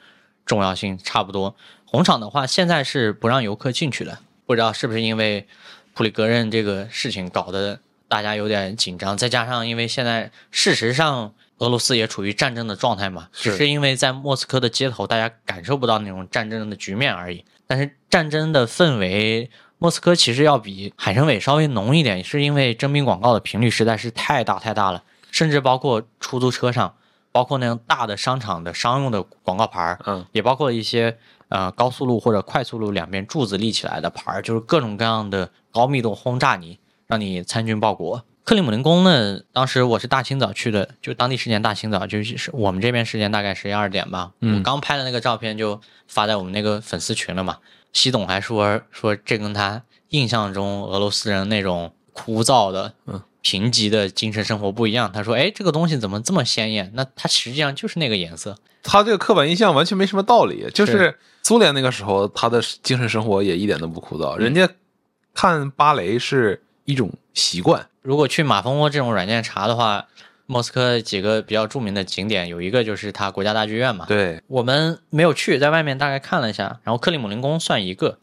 A: 重要性差不多。红场的话，现在是不让游客进去的，不知道是不是因为普里戈任这个事情搞得大家有点紧张，再加上因为现在事实上俄罗斯也处于战争的状态嘛，
B: 是
A: 只是因为在莫斯科的街头大家感受不到那种战争的局面而已。但是战争的氛围，莫斯科其实要比海参崴稍微浓一点，是因为征兵广告的频率实在是太大太大了，甚至包括出租车上，包括那种大的商场的商用的广告牌儿，
B: 嗯
A: 也包括一些呃高速路或者快速路两边柱子立起来的牌儿，就是各种各样的高密度轰炸你，让你参军报国。克里姆林宫呢，当时我是大清早去的，就当地时间大清早，就是我们这边时间大概十一二点吧。
B: 嗯
A: 我刚拍的那个照片就发在我们那个粉丝群了嘛。西总还说说这跟他印象中俄罗斯人那种枯燥的、
B: 嗯
A: 贫瘠的精神生活不一样。他说，哎，这个东西怎么这么鲜艳？那它实际上就是那个颜色。
B: 他这个刻板印象完全没什么道理，就是
A: 是
B: 苏联那个时候，他的精神生活也一点都不枯燥，人家看芭蕾是一种习惯。
A: 如果去马蜂窝这种软件查的话，莫斯科几个比较著名的景点，有一个就是它国家大剧院嘛。
B: 对，
A: 我们没有去，在外面大概看了一下，然后克里姆林宫算一个，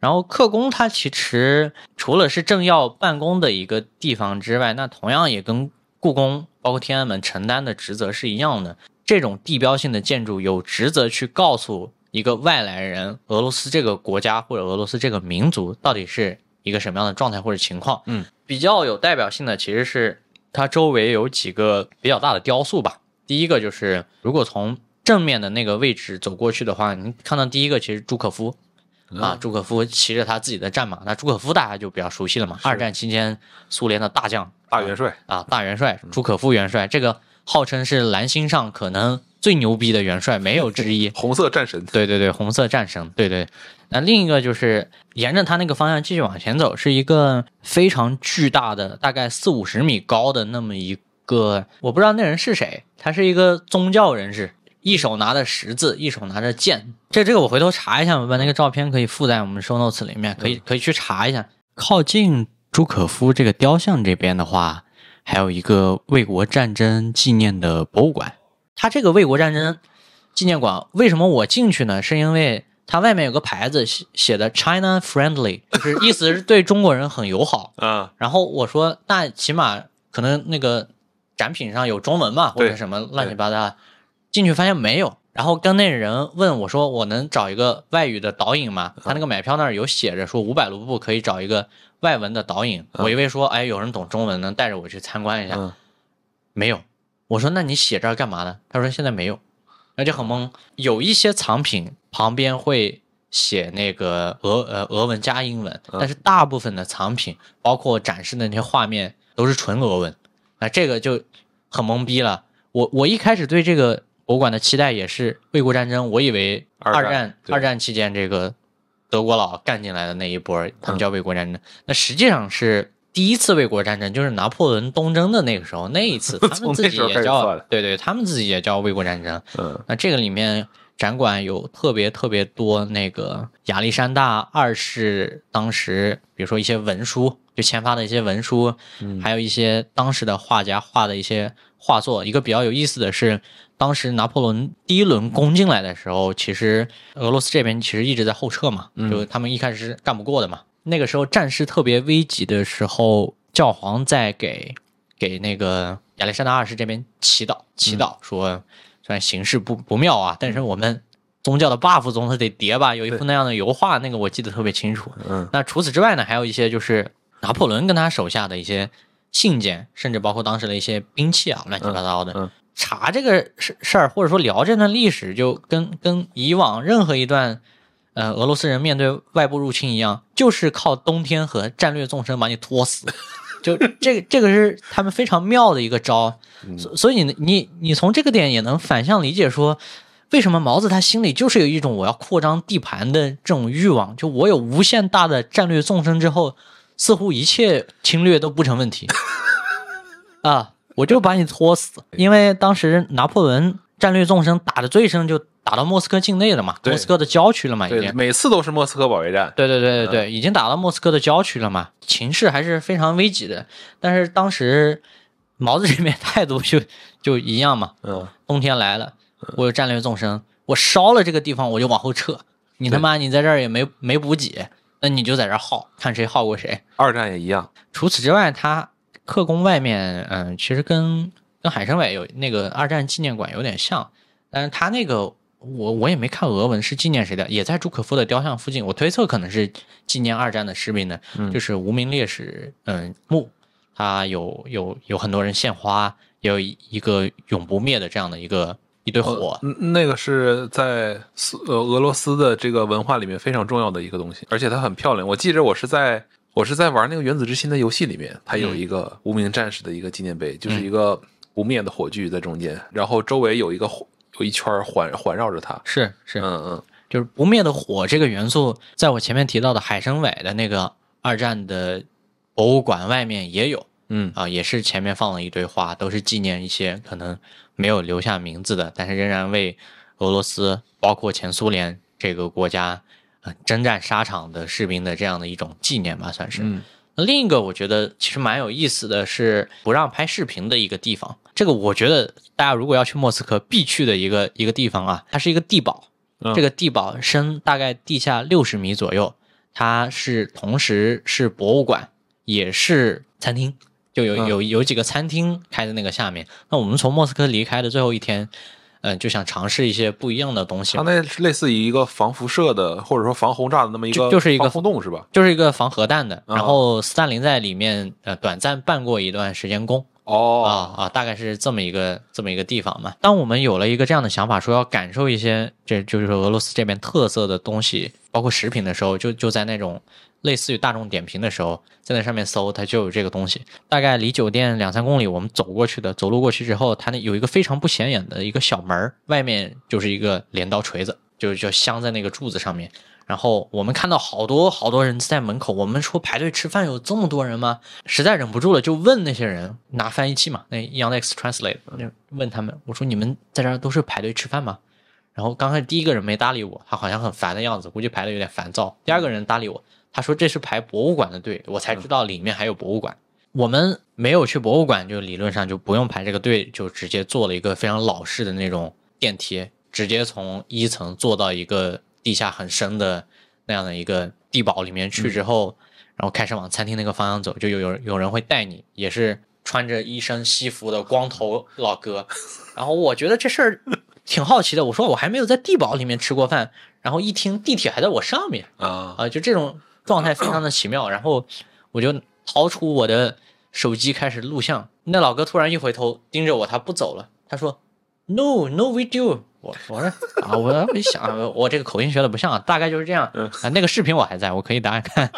A: 然后克宫它其实除了是政要办公的一个地方之外，那同样也跟故宫包括天安门承担的职责是一样的。这种地标性的建筑有职责去告诉一个外来人，俄罗斯这个国家或者俄罗斯这个民族到底是一个什么样的状态或者情况。
B: 嗯，
A: 比较有代表性的其实是它周围有几个比较大的雕塑吧。第一个就是如果从正面的那个位置走过去的话，你看到第一个其实朱可夫。啊，朱可夫骑着他自己的战马，那朱可夫大家就比较熟悉了嘛。二战期间，苏联的大将
B: 大元帅，
A: 啊，大元帅朱可夫元帅，这个号称是蓝星上可能最牛逼的元帅，没有之一。
B: 红色战神，
A: 对对对，红色战神，对对。那另一个就是沿着他那个方向继续往前走，是一个非常巨大的，大概四五十米高的那么一个，我不知道那人是谁，他是一个宗教人士，一手拿着十字，一手拿着剑。这这个我回头查一下，我把那个照片可以附在我们 show notes 里面，可以可以去查一下。靠近朱可夫这个雕像这边的话，还有一个卫国战争纪念的博物馆。它这个卫国战争纪念馆为什么我进去呢？是因为它外面有个牌子写写的 China Friendly，就是意思是对中国人很友好。
B: 啊，
A: 然后我说，那起码可能那个展品上有中文嘛，或者什么乱七八糟的。进去发现没有，然后跟那人问我说：“我能找一个外语的导引吗？”他那个买票那儿有写着说五百卢布可以找一个外文的导引。我以为说，哎，有人懂中文能带着我去参观一下，
B: 嗯
A: 没有。我说：“那你写这儿干嘛呢？”他说：“现在没有。”那就很懵。有一些藏品旁边会写那个俄呃俄文加英文，但是大部分的藏品，包括展示的那些画面，都是纯俄文。那这个就很懵逼了。我我一开始对这个博物馆的期待也是卫国战争，我以为
B: 二战
A: 二战期间这个德国佬干进来的那一波，他们叫卫国战争。那实际上是第一次卫国战争，就是拿破仑东征的那个时候，那一次 他们自己也叫对对，他们自己也叫卫国战争。
B: 嗯
A: 那这个里面展馆有特别特别多那个亚历山大二世当时，比如说一些文书，就签发的一些文书，还有一些当时的画家画的一些画作。一个比较有意思的是，当时拿破仑第一轮攻进来的时候，其实俄罗斯这边其实一直在后撤嘛，就他们一开始是干不过的嘛。那个时候战事特别危急的时候，教皇在给给那个亚历山大二世这边祈祷，祈祷说，虽然形势不不妙啊，但是我们宗教的 buff 总是得叠吧。有一幅那样的油画，那个我记得特别清楚。
B: 嗯
A: 那除此之外呢，还有一些就是拿破仑跟他手下的一些信件，甚至包括当时的一些兵器啊，乱七八糟的。
B: 嗯嗯
A: 查这个事事儿，或者说聊这段历史，就跟跟以往任何一段呃俄罗斯人面对外部入侵一样，就是靠冬天和战略纵深把你拖死。就这个这个是他们非常妙的一个招，所所以你你你从这个点也能反向理解说，为什么毛子他心里就是有一种我要扩张地盘的这种欲望，就我有无限大的战略纵深之后，似乎一切侵略都不成问题啊，我就把你拖死。因为当时拿破仑战略纵深打的最深，就打到莫斯科境内了嘛，莫斯科的郊区了嘛，已
B: 对，
A: 经。
B: 每次都是莫斯科保卫战，
A: 对对对对对，已经打到莫斯科的郊区了嘛，情势还是非常危急的。但是当时毛子这边态度就就一样嘛，
B: 嗯
A: 冬天来了，我有战略纵深，我烧了这个地方，我就往后撤。你他妈你在这儿也没没补给，那你就在这儿耗，看谁耗过谁。
B: 二战也一样，
A: 除此之外，他克宫外面，嗯，其实跟跟海参崴有那个二战纪念馆有点像，但是他那个我我也没看俄文是纪念谁的，也在朱可夫的雕像附近，我推测可能是纪念二战的士兵的，就是无名烈士嗯墓，它有有有很多人献花，也有一个永不灭的这样的一个一堆火，
B: 嗯，那个是在斯呃俄罗斯的这个文化里面非常重要的一个东西，而且它很漂亮。我记着我是在我是在玩那个《原子之心》的游戏里面，它有
A: 嗯。
B: 一个无名战士的一个纪念碑，就是一个不灭的火炬在中间，然后周围有一个火有一圈儿环环绕着它。
A: 是是，
B: 嗯嗯
A: 就是不灭的火这个元素，在我前面提到的海参崴的那个二战的博物馆外面也有
B: 嗯
A: 啊、也是前面放了一堆花，都是纪念一些可能没有留下名字的，但是仍然为俄罗斯，包括前苏联这个国家，呃，征战沙场的士兵的这样的一种纪念吧，算是。另一个我觉得其实蛮有意思的是不让拍视频的一个地方，这个我觉得大家如果要去莫斯科必去的一个一个地方啊，它是一个地堡，
B: 嗯。
A: 这个地堡深大概地下六十米左右，它是同时是博物馆，也是餐厅，就有
B: 嗯。
A: 有有几个餐厅开在那个下面。那我们从莫斯科离开的最后一天，嗯、就想尝试一些不一样的东西
B: 它，那是类似于一个防辐射的，或者说防轰炸的那么一个，
A: 就就是一个
B: 防空洞是吧？
A: 就是一个防核弹的。
B: 啊
A: 然后斯大林在里面呃短暂办过一段时间工。
B: 哦
A: 啊啊，大概是这么一个这么一个地方嘛。当我们有了一个这样的想法，说要感受一些这就是俄罗斯这边特色的东西，包括食品的时候，就就在那种类似于大众点评的时候，在那上面搜，它就有这个东西。大概离酒店两三公里，我们走过去的，走路过去之后，它那有一个非常不显眼的一个小门儿外面就是一个镰刀锤子，就就镶在那个柱子上面。然后我们看到好多好多人在门口，我们说排队吃饭有这么多人吗？实在忍不住了，就问那些人拿翻译器嘛，那 Yandex Translate，问他们，我说你们在这儿都是排队吃饭吗？然后刚开始第一个人没搭理我，他好像很烦的样子，估计排的有点烦躁。第二个人搭理我，他说这是排博物馆的队，我才知道里面还有博物馆。我们没有去博物馆，就理论上就不用排这个队，就直接坐了一个非常老式的那种电梯，直接从一层坐到一个地下很深的那样的一个地堡里面去之后，然后开始往餐厅那个方向走，就有有有人会带你，也是穿着一身西服的光头老哥。然后我觉得这事儿 挺好奇的，我说我还没有在地堡里面吃过饭，然后一听地铁还在我上面。
B: 啊
A: 啊，就这种状态非常的奇妙。然后我就掏出我的手机开始录像，那老哥突然一回头盯着我，他不走了，他说 “No no video”。我我说啊，我我一想啊，我这个口音学的不像啊，大概就是这样啊。那个视频我还在，我可以打开看。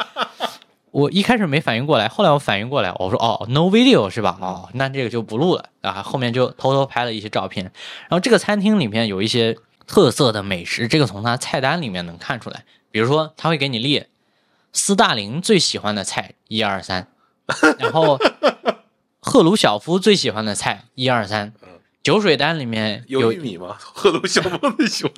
A: 我一开始没反应过来，后来我反应过来，我说哦，no video 是吧？哦，那这个就不录了啊。后面就偷偷拍了一些照片。然后这个餐厅里面有一些特色的美食，这个从它菜单里面能看出来。比如说，他会给你列斯大林最喜欢的菜一二三，然后赫鲁晓夫最喜欢的菜一二三。酒水单里面
B: 有
A: 有
B: 玉米吗？赫鲁晓夫最喜欢。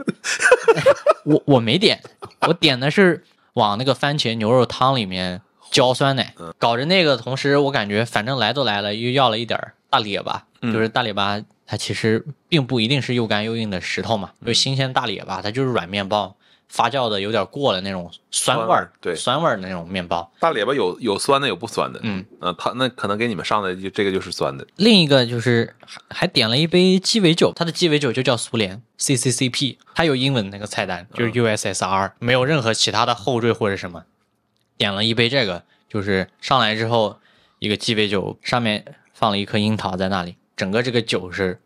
A: 我我没点，我点的是往那个番茄牛肉汤里面浇酸奶，搞着那个同时，我感觉反正来都来了，又要了一点儿大列巴，就是大列巴，它其实并不一定是又干又硬的石头嘛，就新鲜大列巴，它就是软面包，发酵的有点过了那种酸味儿，
B: 对
A: 酸味儿那种面包。
B: 大列巴有有酸的，有不酸的。
A: 嗯，
B: 呃，他那可能给你们上的就这个就是酸的。
A: 另一个就是还还点了一杯鸡尾酒，它的鸡尾酒就叫苏联 CCCP，它有英文那个菜单，就是 USSR，、没有任何其他的后缀或者什么。点了一杯这个，就是上来之后一个鸡尾酒，上面放了一颗樱桃在那里，整个这个酒是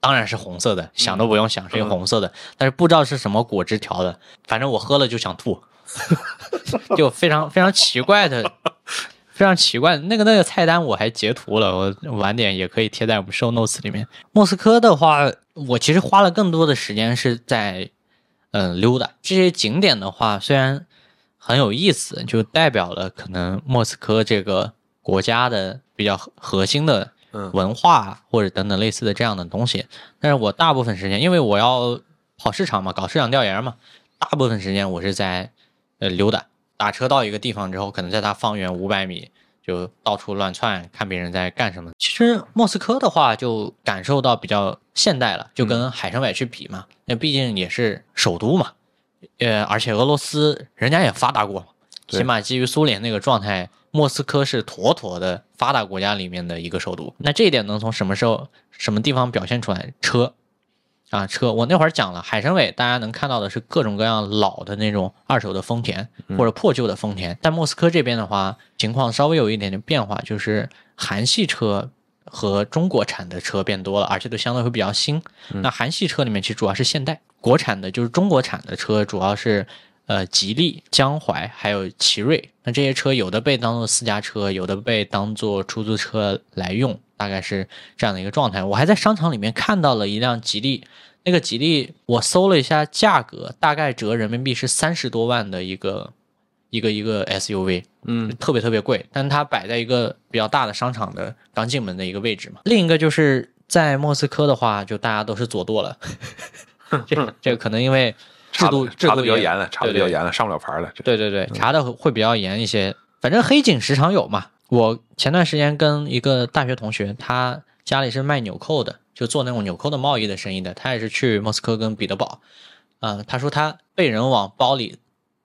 A: 当然是红色的，想都不用想是一个红色的，但是不知道是什么果汁调的，反正我喝了就想吐，就非常非常奇怪的。非常奇怪，那个那个菜单我还截图了，我晚点也可以贴在我们 show notes 里面。莫斯科的话，我其实花了更多的时间是在嗯、呃溜达这些景点的话，虽然很有意思，就代表了可能莫斯科这个国家的比较核核心的
B: 嗯
A: 文化或者等等类似的这样的东西，但是我大部分时间，因为我要跑市场嘛，搞市场调研嘛，大部分时间我是在呃溜达。打车到一个地方之后，可能在它方圆五百米就到处乱窜，看别人在干什么。其实莫斯科的话，就感受到比较现代了，就跟海参崴去比嘛，那毕竟也是首都嘛，呃，而且俄罗斯人家也发达过嘛，
B: 对
A: 起码基于苏联那个状态，莫斯科是妥妥的发达国家里面的一个首都。那这一点能从什么时候、什么地方表现出来？车啊，车！我那会儿讲了，海参崴大家能看到的是各种各样老的那种二手的丰田或者破旧的丰田，但莫斯科这边的话，情况稍微有一点点变化，就是韩系车和中国产的车变多了，而且都相对会比较新。那韩系车里面其实主要是现代，国产的就是中国产的车主要是呃吉利、江淮还有奇瑞。那这些车有的被当做私家车，有的被当做出租车来用，大概是这样的一个状态。我还在商场里面看到了一辆吉利，那个吉利我搜了一下价格，大概折人民币是三十多万的一个一个一个 SUV。
B: 嗯
A: 特别特别贵，但它摆在一个比较大的商场的刚进门的一个位置嘛。另一个就是在莫斯科的话，就大家都是左舵了，这这个可能因为制
B: 查
A: 度
B: 的查的比较严了，查的比较严了，上不了牌了。
A: 对对对，查的会比较严一些。反正黑警时常有嘛。我前段时间跟一个大学同学，他家里是卖纽扣的，就做那种纽扣的贸易的生意的。他也是去莫斯科跟彼得堡，啊、他说他被人往包里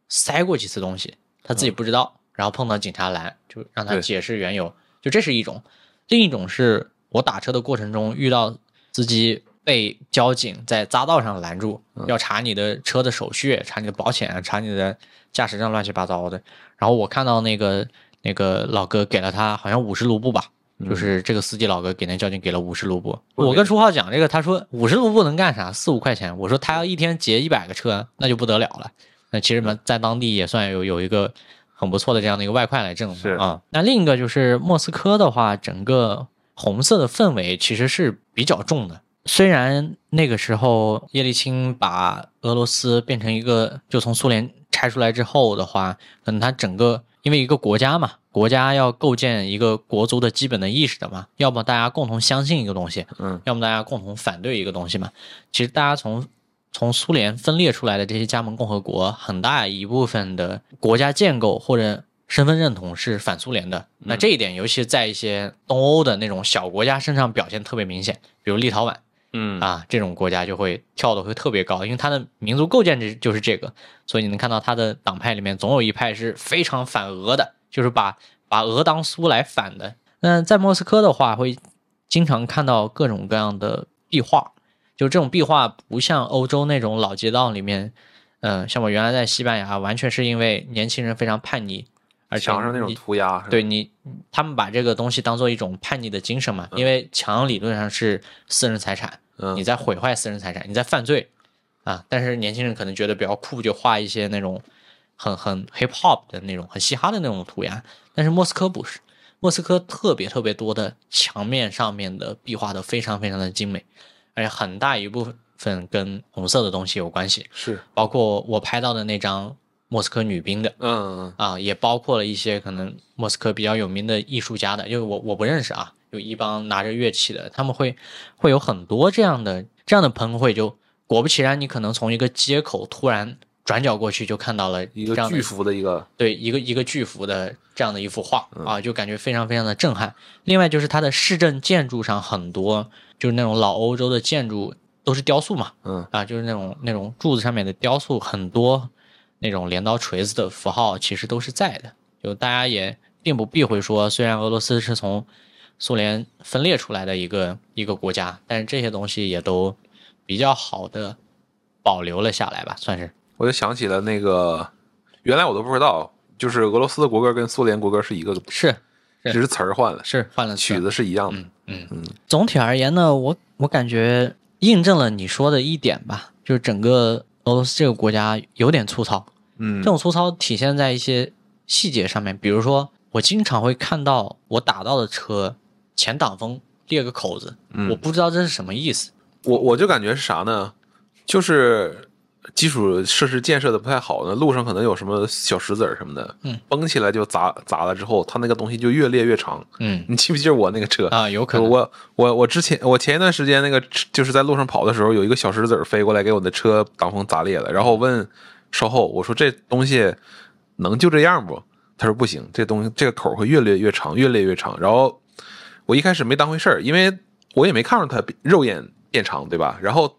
A: 塞过几次东西，他自己不知道，然后碰到警察拦，就让他解释缘由。就这是一种，另一种是我打车的过程中遇到司机被交警在匝道上拦住，要查你的车的手续，查你的保险，查你的驾驶证，乱七八糟的。然后我看到那个那个老哥给了他好像五十卢布吧，就是这个司机老哥给那交警给了五十卢布。
B: 我
A: 我跟初浩讲这个，他说五十卢布能干啥？四五块钱。我说他要一天结一百个车，那就不得了了。那其实嘛，在当地也算有有一个很不错的这样的一个外快来挣
B: 是
A: 啊。那另一个就是莫斯科的话，整个红色的氛围其实是比较重的。虽然那个时候叶利钦把俄罗斯变成一个，就从苏联拆出来之后的话，可能他整个因为一个国家嘛，国家要构建一个国族的基本的意识的嘛，要么大家共同相信一个东西，
B: 嗯，
A: 要么大家共同反对一个东西嘛。其实大家从从苏联分裂出来的这些加盟共和国，很大一部分的国家建构或者身份认同是反苏联的。那这一点，尤其在一些东欧的那种小国家身上表现特别明显，比如立陶宛。
B: 嗯。
A: 啊，这种国家就会跳的会特别高，因为它的民族构建这就是这个，所以你能看到它的党派里面总有一派是非常反俄的，就是把把俄当苏来反的。那在莫斯科的话，会经常看到各种各样的壁画，就这种壁画不像欧洲那种老街道里面，嗯、像我原来在西班牙，完全是因为年轻人非常叛逆，而
B: 墙上那种涂鸦，
A: 对你，他们把这个东西当做一种叛逆的精神嘛，因为墙理论上是私人财产，
B: 嗯
A: 你在毁坏私人财产，你在犯罪啊。但是年轻人可能觉得比较酷，就画一些那种很很 hip hop 的那种很嘻哈的那种涂鸦。但是莫斯科不是，莫斯科特别特别多的墙面上面的壁画都非常非常的精美，而且很大一部分跟红色的东西有关系，
B: 是，
A: 包括我拍到的那张莫斯科女兵的。
B: 嗯
A: 啊，也包括了一些可能莫斯科比较有名的艺术家的，因为我我不认识啊，有一帮拿着乐器的，他们会会有很多这样的这样的喷绘，就果不其然，你可能从一个街口突然转角过去，就看到了
B: 一个巨幅的一个，
A: 对一个一个巨幅的这样的一幅画
B: 嗯
A: 啊，就感觉非常非常的震撼。另外就是它的市政建筑上很多就是那种老欧洲的建筑都是雕塑嘛，
B: 嗯
A: 啊，就是那种那种柱子上面的雕塑，很多那种镰刀锤子的符号其实都是在的。就大家也并不避讳说，虽然俄罗斯是从苏联分裂出来的一个一个国家，但是这些东西也都比较好的保留了下来吧，算是。
B: 我就想起了那个，原来我都不知道，就是俄罗斯的国歌跟苏联国歌是一个，
A: 是
B: 只是词儿换了，
A: 是换了
B: 曲子是一样的。
A: 嗯嗯，总体而言呢，我我感觉印证了你说的一点吧，就是整个俄罗斯这个国家有点粗糙。
B: 嗯
A: 这种粗糙体现在一些细节上面，比如说我经常会看到我打到的车前挡风裂个口子，
B: 嗯
A: 我不知道这是什么意思。
B: 我我就感觉是啥呢？就是基础设施建设的不太好呢，路上可能有什么小石子儿什么的，
A: 嗯，
B: 崩起来就砸砸了之后，它那个东西就越裂越长。
A: 嗯
B: 你记不记得我那个车？
A: 啊，有可能。
B: 我我我之前我前一段时间那个就是在路上跑的时候，有一个小石子儿飞过来给我的车挡风砸裂了，然后我问售后我说这东西能就这样不？他说不行，这东西这个口会越裂越长，越裂越长。然后我一开始没当回事儿，因为我也没看着它肉眼变长，对吧？然后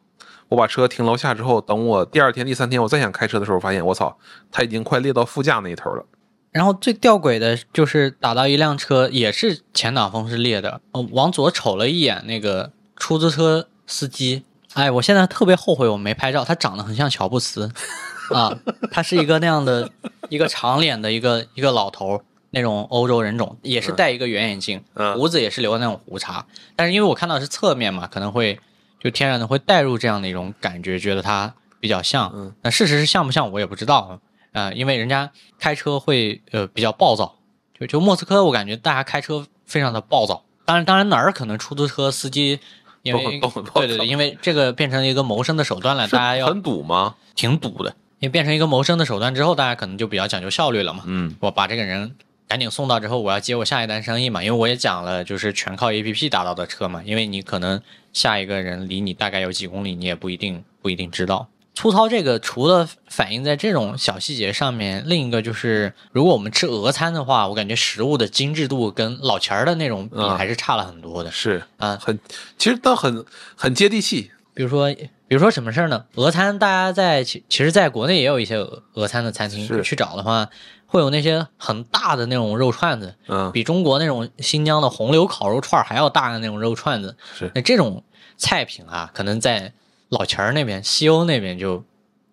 B: 我把车停楼下之后，等我第二天、第三天我再想开车的时候，发现我操，它已经快裂到副驾那一头了。
A: 然后最吊诡的就是打到一辆车，也是前挡风是裂的。我往左瞅了一眼那个出租车司机，哎，我现在特别后悔我没拍照，他长得很像乔布斯 啊，他是一个那样的一个长脸的一个一个老头，那种欧洲人种，也是戴一个圆眼镜，
B: 嗯
A: 胡子也是留的那种胡茬。但是因为我看到是侧面嘛，可能会就天然的会带入这样的一种感觉，觉得他比较像。
B: 嗯
A: 那事实是像不像我也不知道。呃，因为人家开车会呃比较暴躁，就就莫斯科，我感觉大家开车非常的暴躁。当然，当然哪儿可能出租车司机因为对对，因为这个变成一个谋生的手段了，大家要
B: 很堵吗？
A: 挺堵的。因为变成一个谋生的手段之后，大家可能就比较讲究效率了嘛。
B: 嗯
A: 我把这个人赶紧送到之后，我要接我下一单生意嘛。因为我也讲了，就是全靠 A P P 打到的车嘛。因为你可能下一个人离你大概有几公里，你也不一定不一定知道。粗糙这个除了反映在这种小细节上面，另一个就是，如果我们吃俄餐的话，我感觉食物的精致度跟老钱儿的那种比
B: 嗯
A: 还是差了很多的。
B: 是
A: 啊
B: 很，其实倒很很接地气。
A: 比如说，比如说什么事儿呢？俄餐，大家在其其实在国内也有一些俄俄餐的餐厅，
B: 是
A: 去找的话，会有那些很大的那种肉串子，
B: 嗯，
A: 比中国那种新疆的红柳烤肉串还要大的那种肉串子。
B: 是
A: 那这种菜品啊，可能在老钱儿那边、西欧那边就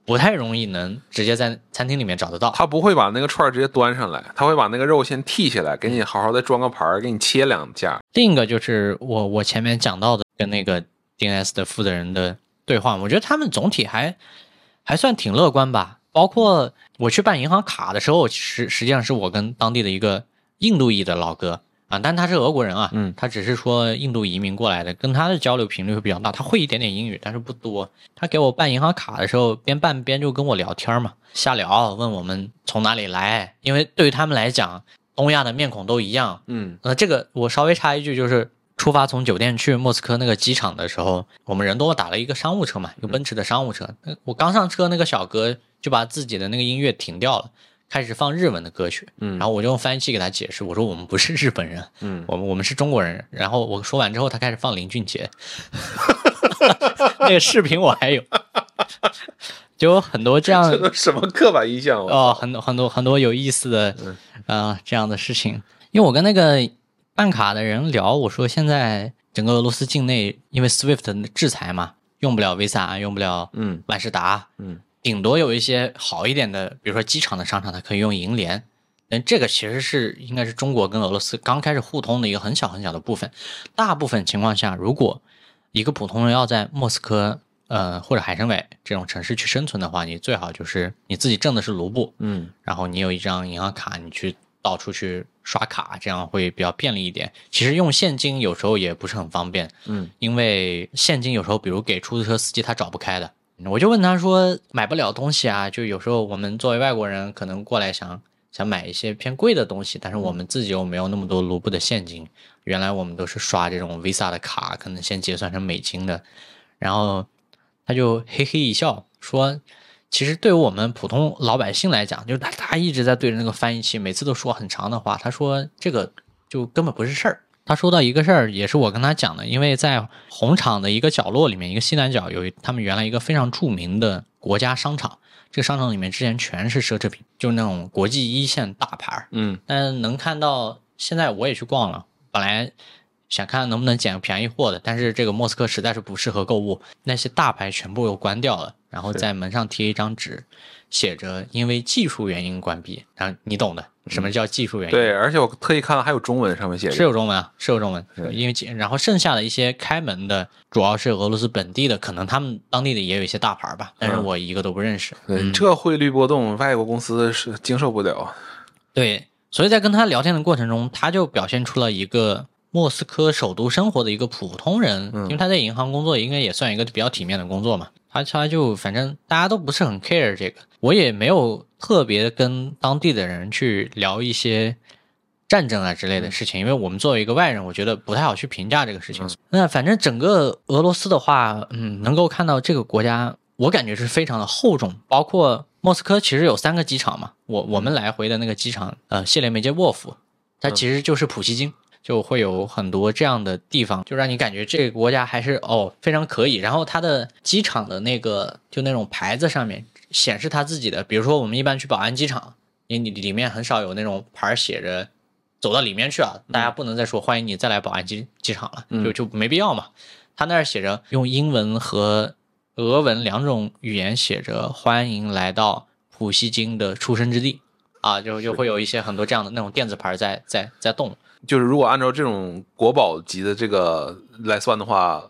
A: 不太容易能直接在餐厅里面找得到。
B: 他不会把那个串儿直接端上来，他会把那个肉先剔下来，给你好好的装个盘儿，给你切两下。
A: 另一个就是我我前面讲到的跟那个 DNS 的负责人的对话，我觉得他们总体还还算挺乐观吧。包括我去办银行卡的时候，实实际上是我跟当地的一个印度裔的老哥啊，但他是俄国人啊，
B: 嗯
A: 他只是说印度移民过来的，跟他的交流频率会比较大，他会一点点英语，但是不多。他给我办银行卡的时候，边办边就跟我聊天嘛，瞎聊，问我们从哪里来，因为对于他们来讲，东亚的面孔都一样，
B: 嗯
A: 呃，这个我稍微插一句，就是出发从酒店去莫斯科那个机场的时候，我们人多打了一个商务车嘛，一个奔驰的商务车。呃我刚上车，那个小哥就把自己的那个音乐停掉了，开始放日文的歌曲。
B: 嗯
A: 然后我就用翻译器给他解释，我说我们不是日本人，
B: 嗯，
A: 我们我们是中国人。然后我说完之后，他开始放林俊杰，那个视频我还有，就有很多这样
B: 什么刻板印象？
A: 哦，很多很多很多有意思的
B: 嗯
A: 呃这样的事情。因为我跟那个办卡的人聊，我说现在整个俄罗斯境内因为 SWIFT 的制裁嘛，用不了 Visa，用不了
B: 嗯
A: 万事达，
B: 嗯，
A: 顶多有一些好一点的，比如说机场的商场，它可以用银联。但这个其实是应该是中国跟俄罗斯刚开始互通的一个很小很小的部分。大部分情况下，如果一个普通人要在莫斯科呃或者海参崴这种城市去生存的话，你最好就是你自己挣的是卢布，
B: 嗯
A: 然后你有一张银行卡，你去到处去刷卡，这样会比较便利一点。其实用现金有时候也不是很方便，
B: 嗯，
A: 因为现金有时候比如给出租车司机他找不开的，我就问他说买不了东西啊，就有时候我们作为外国人可能过来想想买一些偏贵的东西，但是我们自己又没有那么多卢布的现金，原来我们都是刷这种 Visa 的卡，可能先结算成美金的，然后他就嘿嘿一笑说。其实对于我们普通老百姓来讲，就是他他一直在对着那个翻译器，每次都说很长的话。他说这个就根本不是事儿。他说到一个事儿，也是我跟他讲的，因为在红场的一个角落里面，一个西南角有他们原来一个非常著名的国家商场，这个商场里面之前全是奢侈品，就是那种国际一线大牌儿。
B: 嗯
A: 但能看到，现在我也去逛了，本来想看能不能捡个便宜货的，但是这个莫斯科实在是不适合购物，那些大牌全部又关掉了，然后在门上贴一张纸，写着因为技术原因关闭，然后你懂的，什么叫技术原因？
B: 对，而且我特意看了还有中文上面写
A: 是，有中文啊，是有中文，因为然后剩下的一些开门的，主要是俄罗斯本地的，可能他们当地的也有一些大牌吧，但是
B: 嗯
A: 我一个都不认识。
B: 这汇率波动，外国公司是经受不了。
A: 对，所以在跟他聊天的过程中，他就表现出了一个莫斯科首都生活的一个普通人，
B: 嗯
A: 因为他在银行工作，应该也算一个比较体面的工作嘛。他他就反正大家都不是很 care 这个，我也没有特别跟当地的人去聊一些战争啊之类的事情，因为我们作为一个外人，我觉得不太好去评价这个事情。那反正整个俄罗斯的话，嗯，能够看到这个国家，我感觉是非常的厚重，包括莫斯科其实有三个机场嘛，我我们来回的那个机场，呃，谢列梅捷沃夫，它其实就是普希金。就会有很多这样的地方，就让你感觉这个国家还是哦非常可以。然后它的机场的那个就那种牌子上面显示它自己的，比如说我们一般去宝安机场，因为你里面很少有那种牌儿写着走到里面去啊，大家不能再说欢迎你再来宝安机机场了，
B: 嗯
A: 就就没必要嘛。他那儿写着用英文和俄文两种语言写着欢迎来到普希金的出生之地啊，就就会有一些很多这样的那种电子牌在在在动。
B: 就是如果按照这种国宝级的这个来算的话，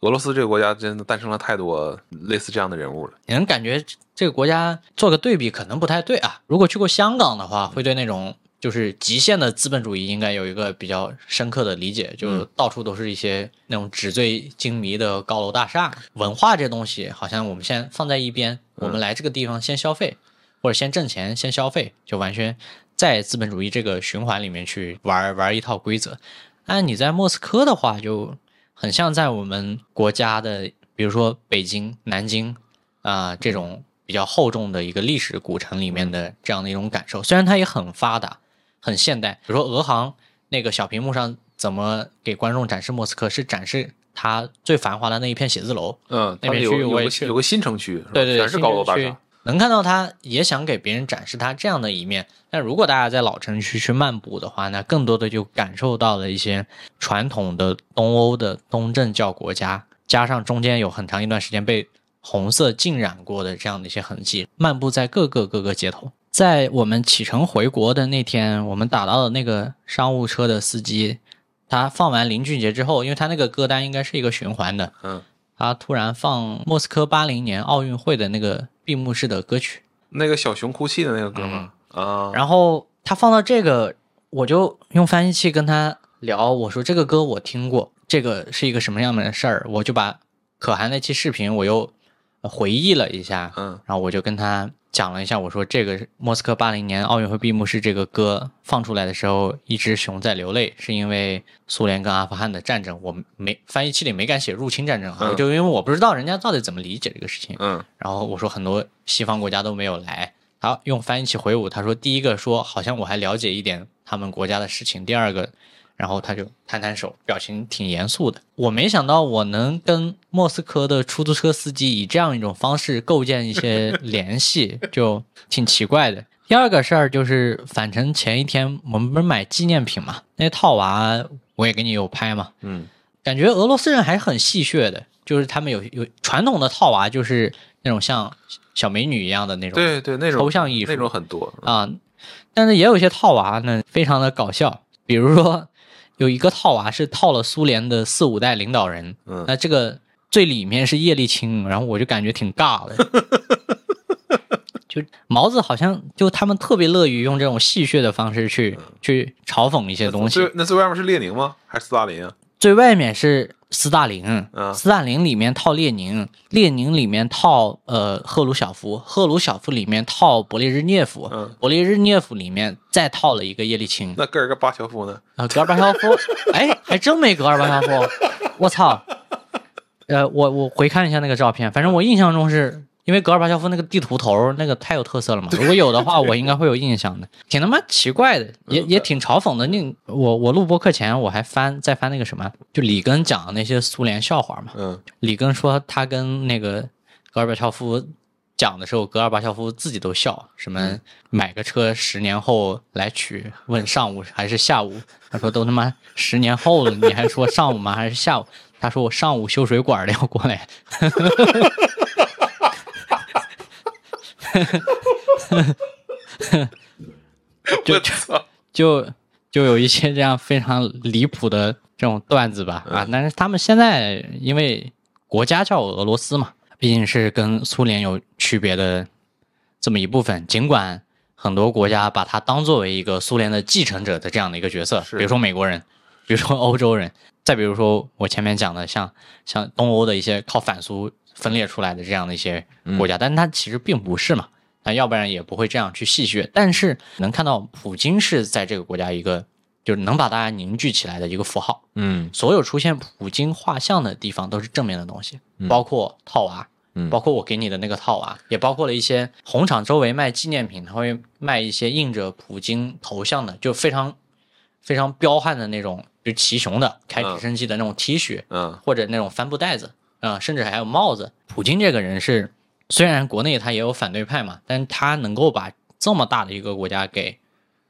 B: 俄罗斯这个国家真的诞生了太多类似这样的人物了。
A: 你能感觉这个国家做个对比可能不太对啊。如果去过香港的话，会对那种就是极限的资本主义应该有一个比较深刻的理解，就到处都是一些那种纸醉金迷的高楼大厦。文化这东西好像我们先放在一边，我们来这个地方先消费，或者先挣钱先消费，就完全在资本主义这个循环里面去玩玩一套规则。但你在莫斯科的话，就很像在我们国家的，比如说北京、南京啊、这种比较厚重的一个历史古城里面的这样的一种感受。虽然它也很发达、很现代，比如说俄航那个小屏幕上怎么给观众展示莫斯科，是展示它最繁华的那一片写字楼。
B: 嗯，
A: 那边
B: 有有
A: 区域我也去
B: 个有个新城区，
A: 对对对，
B: 全是高楼大厦。
A: 能看到他也想给别人展示他这样的一面。但如果大家在老城区去漫步的话，那更多的就感受到了一些传统的东欧的东正教国家，加上中间有很长一段时间被红色浸染过的这样的一些痕迹，漫步在各个各个街头。在我们启程回国的那天，我们打到的那个商务车的司机，他放完林俊杰之后，因为他那个歌单应该是一个循环的，
B: 嗯，
A: 他突然放莫斯科八零年奥运会的那个闭幕式的歌曲，
B: 那个小熊哭泣的那个歌吗？啊，
A: 然后他放到这个，我就用翻译器跟他聊，我说这个歌我听过，这个是一个什么样的事儿，我就把可汗那期视频我又呃回忆了一下，
B: 嗯。
A: 然后我就跟他讲了一下，我说这个莫斯科八零年奥运会闭幕式这个歌放出来的时候，一只熊在流泪，是因为苏联跟阿富汗的战争，我没翻译器里没敢写入侵战争，
B: 嗯。
A: 就因为我不知道人家到底怎么理解这个事情，
B: 嗯。
A: 然后我说很多西方国家都没有来，他用翻译器回我，他说第一个说好像我还了解一点他们国家的事情，第二个，然后他就摊摊手，表情挺严肃的。我没想到我能跟莫斯科的出租车司机以这样一种方式构建一些联系，就挺奇怪的。第二个事儿就是返程前一天，我们不是买纪念品嘛？那套娃我也给你有拍嘛，
B: 嗯
A: 感觉俄罗斯人还是很戏谑的，就是他们有有传统的套娃，就是那种像小美女一样的那种
B: 对对，那种
A: 抽象艺术
B: 那种很多。
A: 啊，但是也有一些套娃呢，非常的搞笑，比如说有一个套娃是套了苏联的四五代领导人，
B: 嗯
A: 那这个最里面是叶利钦，然后我就感觉挺尬的。就毛子好像就他们特别乐于用这种戏谑的方式去去嘲讽一些东西
B: 最，那最外面是列宁吗？还是斯大林啊？
A: 最外面是斯大林，
B: 嗯
A: 斯大林里面套列宁，列宁里面套呃赫鲁晓夫，赫鲁晓夫里面套勃列日涅夫，
B: 嗯
A: 勃列日涅夫里面再套了一个叶利钦，
B: 那戈尔巴乔夫呢？
A: 啊，戈尔巴乔夫，哎，还真没戈尔巴乔夫，我操！呃，我我回看一下那个照片，反正我印象中是因为戈尔巴乔夫那个地图头那个太有特色了嘛，如果有的话，我应该会有印象的，挺他妈奇怪的，也也挺嘲讽的。那我我录播课前我还翻再翻那个什么，就里根讲的那些苏联笑话嘛，
B: 嗯
A: 里根说他跟那个戈尔巴乔夫讲的时候，戈尔巴乔夫自己都笑，什么买个车十年后来取，问上午还是下午？他说都他妈十年后了，你还说上午吗？还是下午？他说我上午修水管的要过来。就
B: 我操，
A: 就就有一些这样非常离谱的这种段子吧啊，但是他们现在因为国家叫俄罗斯嘛，毕竟是跟苏联有区别的这么一部分，尽管很多国家把它当作为一个苏联的继承者的这样的一个角色，比如说美国人，比如说欧洲人，再比如说我前面讲的像像东欧的一些靠反苏分裂出来的这样的一些国家，但是它其实并不是嘛。那要不然也不会这样去戏谑。但是能看到普京是在这个国家一个就是能把大家凝聚起来的一个符号。
B: 嗯
A: 所有出现普京画像的地方都是正面的东西，包括套娃，
B: 嗯
A: 包括我给你的那个套娃，也包括了一些红场周围卖纪念品，他会卖一些印着普京头像的，就非常非常彪悍的那种，就骑熊的开直升机的那种 T 恤，
B: 嗯
A: 或者那种帆布袋子啊、甚至还有帽子。普京这个人是，虽然国内他也有反对派嘛，但他能够把这么大的一个国家给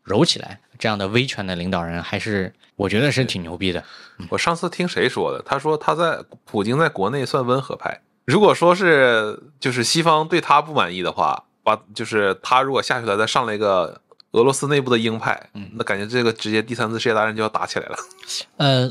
A: 揉起来，这样的威权的领导人，还是我觉得是挺牛逼的。
B: 我上次听谁说的？他说他在普京在国内算温和派。如果说是就是西方对他不满意的话，把就是他如果下去了，再上来一个俄罗斯内部的鹰派，嗯那感觉这个直接第三次世界大战就要打起来了。
A: 呃，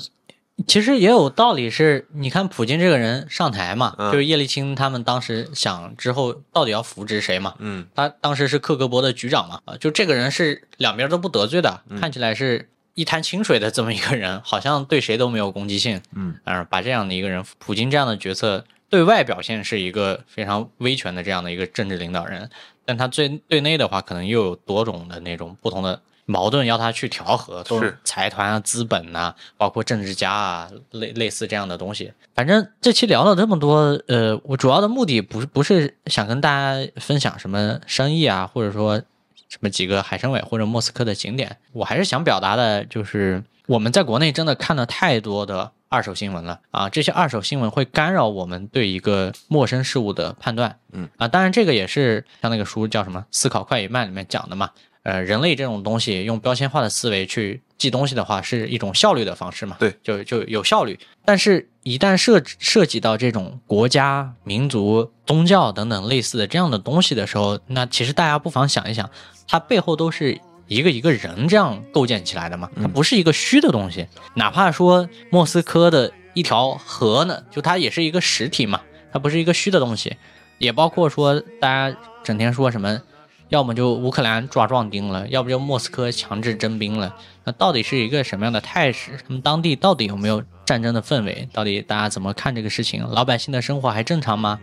A: 其实也有道理是，你看普京这个人上台嘛，
B: 嗯
A: 就是叶利钦他们当时想之后到底要扶植谁嘛，
B: 嗯
A: 他当时是克格勃的局长嘛，啊，就这个人是两边都不得罪的，看起来是一滩清水的这么一个人，好像对谁都没有攻击性，
B: 嗯，
A: 嗯，把这样的一个人，普京这样的角色，对外表现是一个非常威权的这样的一个政治领导人，但他最对内的话，可能又有多种的那种不同的矛盾要他去调和，都
B: 是
A: 财团啊、资本呐、包括政治家啊，类类似这样的东西。反正这期聊了这么多，呃，我主要的目的不是不是想跟大家分享什么生意啊，或者说什么几个海参崴或者莫斯科的景点，我还是想表达的就是我们在国内真的看了太多的二手新闻了啊，这些二手新闻会干扰我们对一个陌生事物的判断。
B: 嗯
A: 啊，当然这个也是像那个书叫什么《思考快与慢》里面讲的嘛。呃，人类这种东西用标签化的思维去记东西的话，是一种效率的方式嘛？
B: 对，
A: 就就有效率。但是，一旦涉涉及到这种国家、民族、宗教等等类似的这样的东西的时候，那其实大家不妨想一想，它背后都是一个一个人这样构建起来的嘛，它不是一个虚的东西。哪怕说莫斯科的一条河呢，就它也是一个实体嘛，它不是一个虚的东西。也包括说大家整天说什么，要么就乌克兰抓壮丁了，要不就莫斯科强制征兵了。那到底是一个什么样的态势？他们当地到底有没有战争的氛围？到底大家怎么看这个事情？老百姓的生活还正常吗？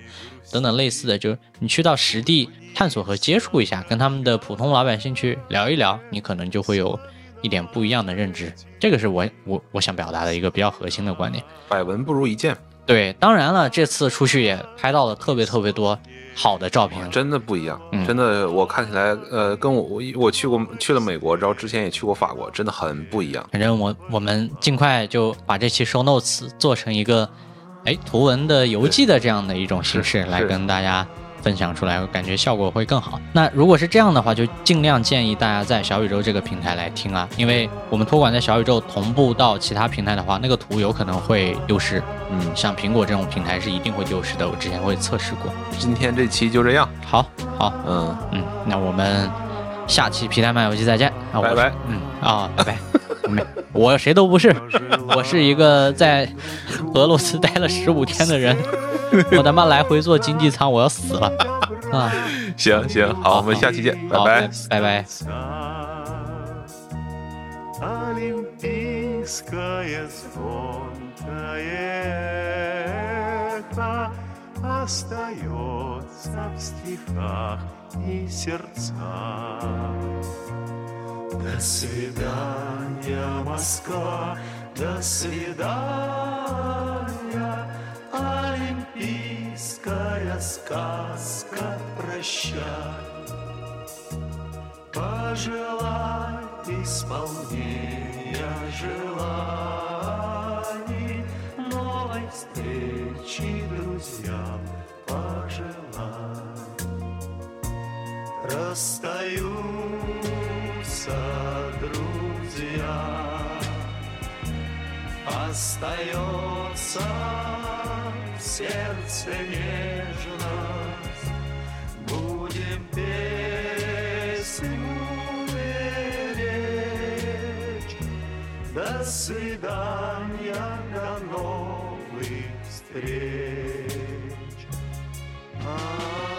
A: 等等类似的，就是你去到实地探索和接触一下，跟他们的普通老百姓去聊一聊，你可能就会有一点不一样的认知。这个是我我我想表达的一个比较核心的观点。
B: 百闻不如一见，
A: 对，当然了，这次出去也拍到了特别特别多好的照片。
B: 真的不一样，
A: 嗯
B: 真的我看起来，呃，跟我我我去过去了美国，然后之前也去过法国，真的很不一样。
A: 反正我我们尽快就把这期 show notes 做成一个哎图文的游记的这样的一种形式来跟大家分享出来，我感觉效果会更好。那如果是这样的话，就尽量建议大家在小宇宙这个平台来听啊，因为我们托管在小宇宙同步到其他平台的话，那个图有可能会丢失。
B: 嗯，
A: 像苹果这种平台是一定会丢失的，我之前会测试过。
B: 今天这期就这样，
A: 好，好，
B: 嗯，
A: 嗯，那我们下期皮蛋漫游记再见。
B: 拜拜。
A: 嗯啊，拜拜。没，我谁都不是，我是一个在俄罗斯待了十五天的人。我他妈来回坐经济舱，我要死了啊！
B: 行行，好，我们下期见，拜
A: 好
B: 拜。
A: 拜拜。
C: Олимпийское звонкое эхо Остается в стихах и сердцах. До свидания, Москва, до свидания, Олимпийская сказка, прощай. Пожелай исполнения желаний, Новой встречи друзьям пожелай. Расстаются друзья, Остается сердце нежность, будем песню беречь. До свидания, до новых встреч. А-а-а.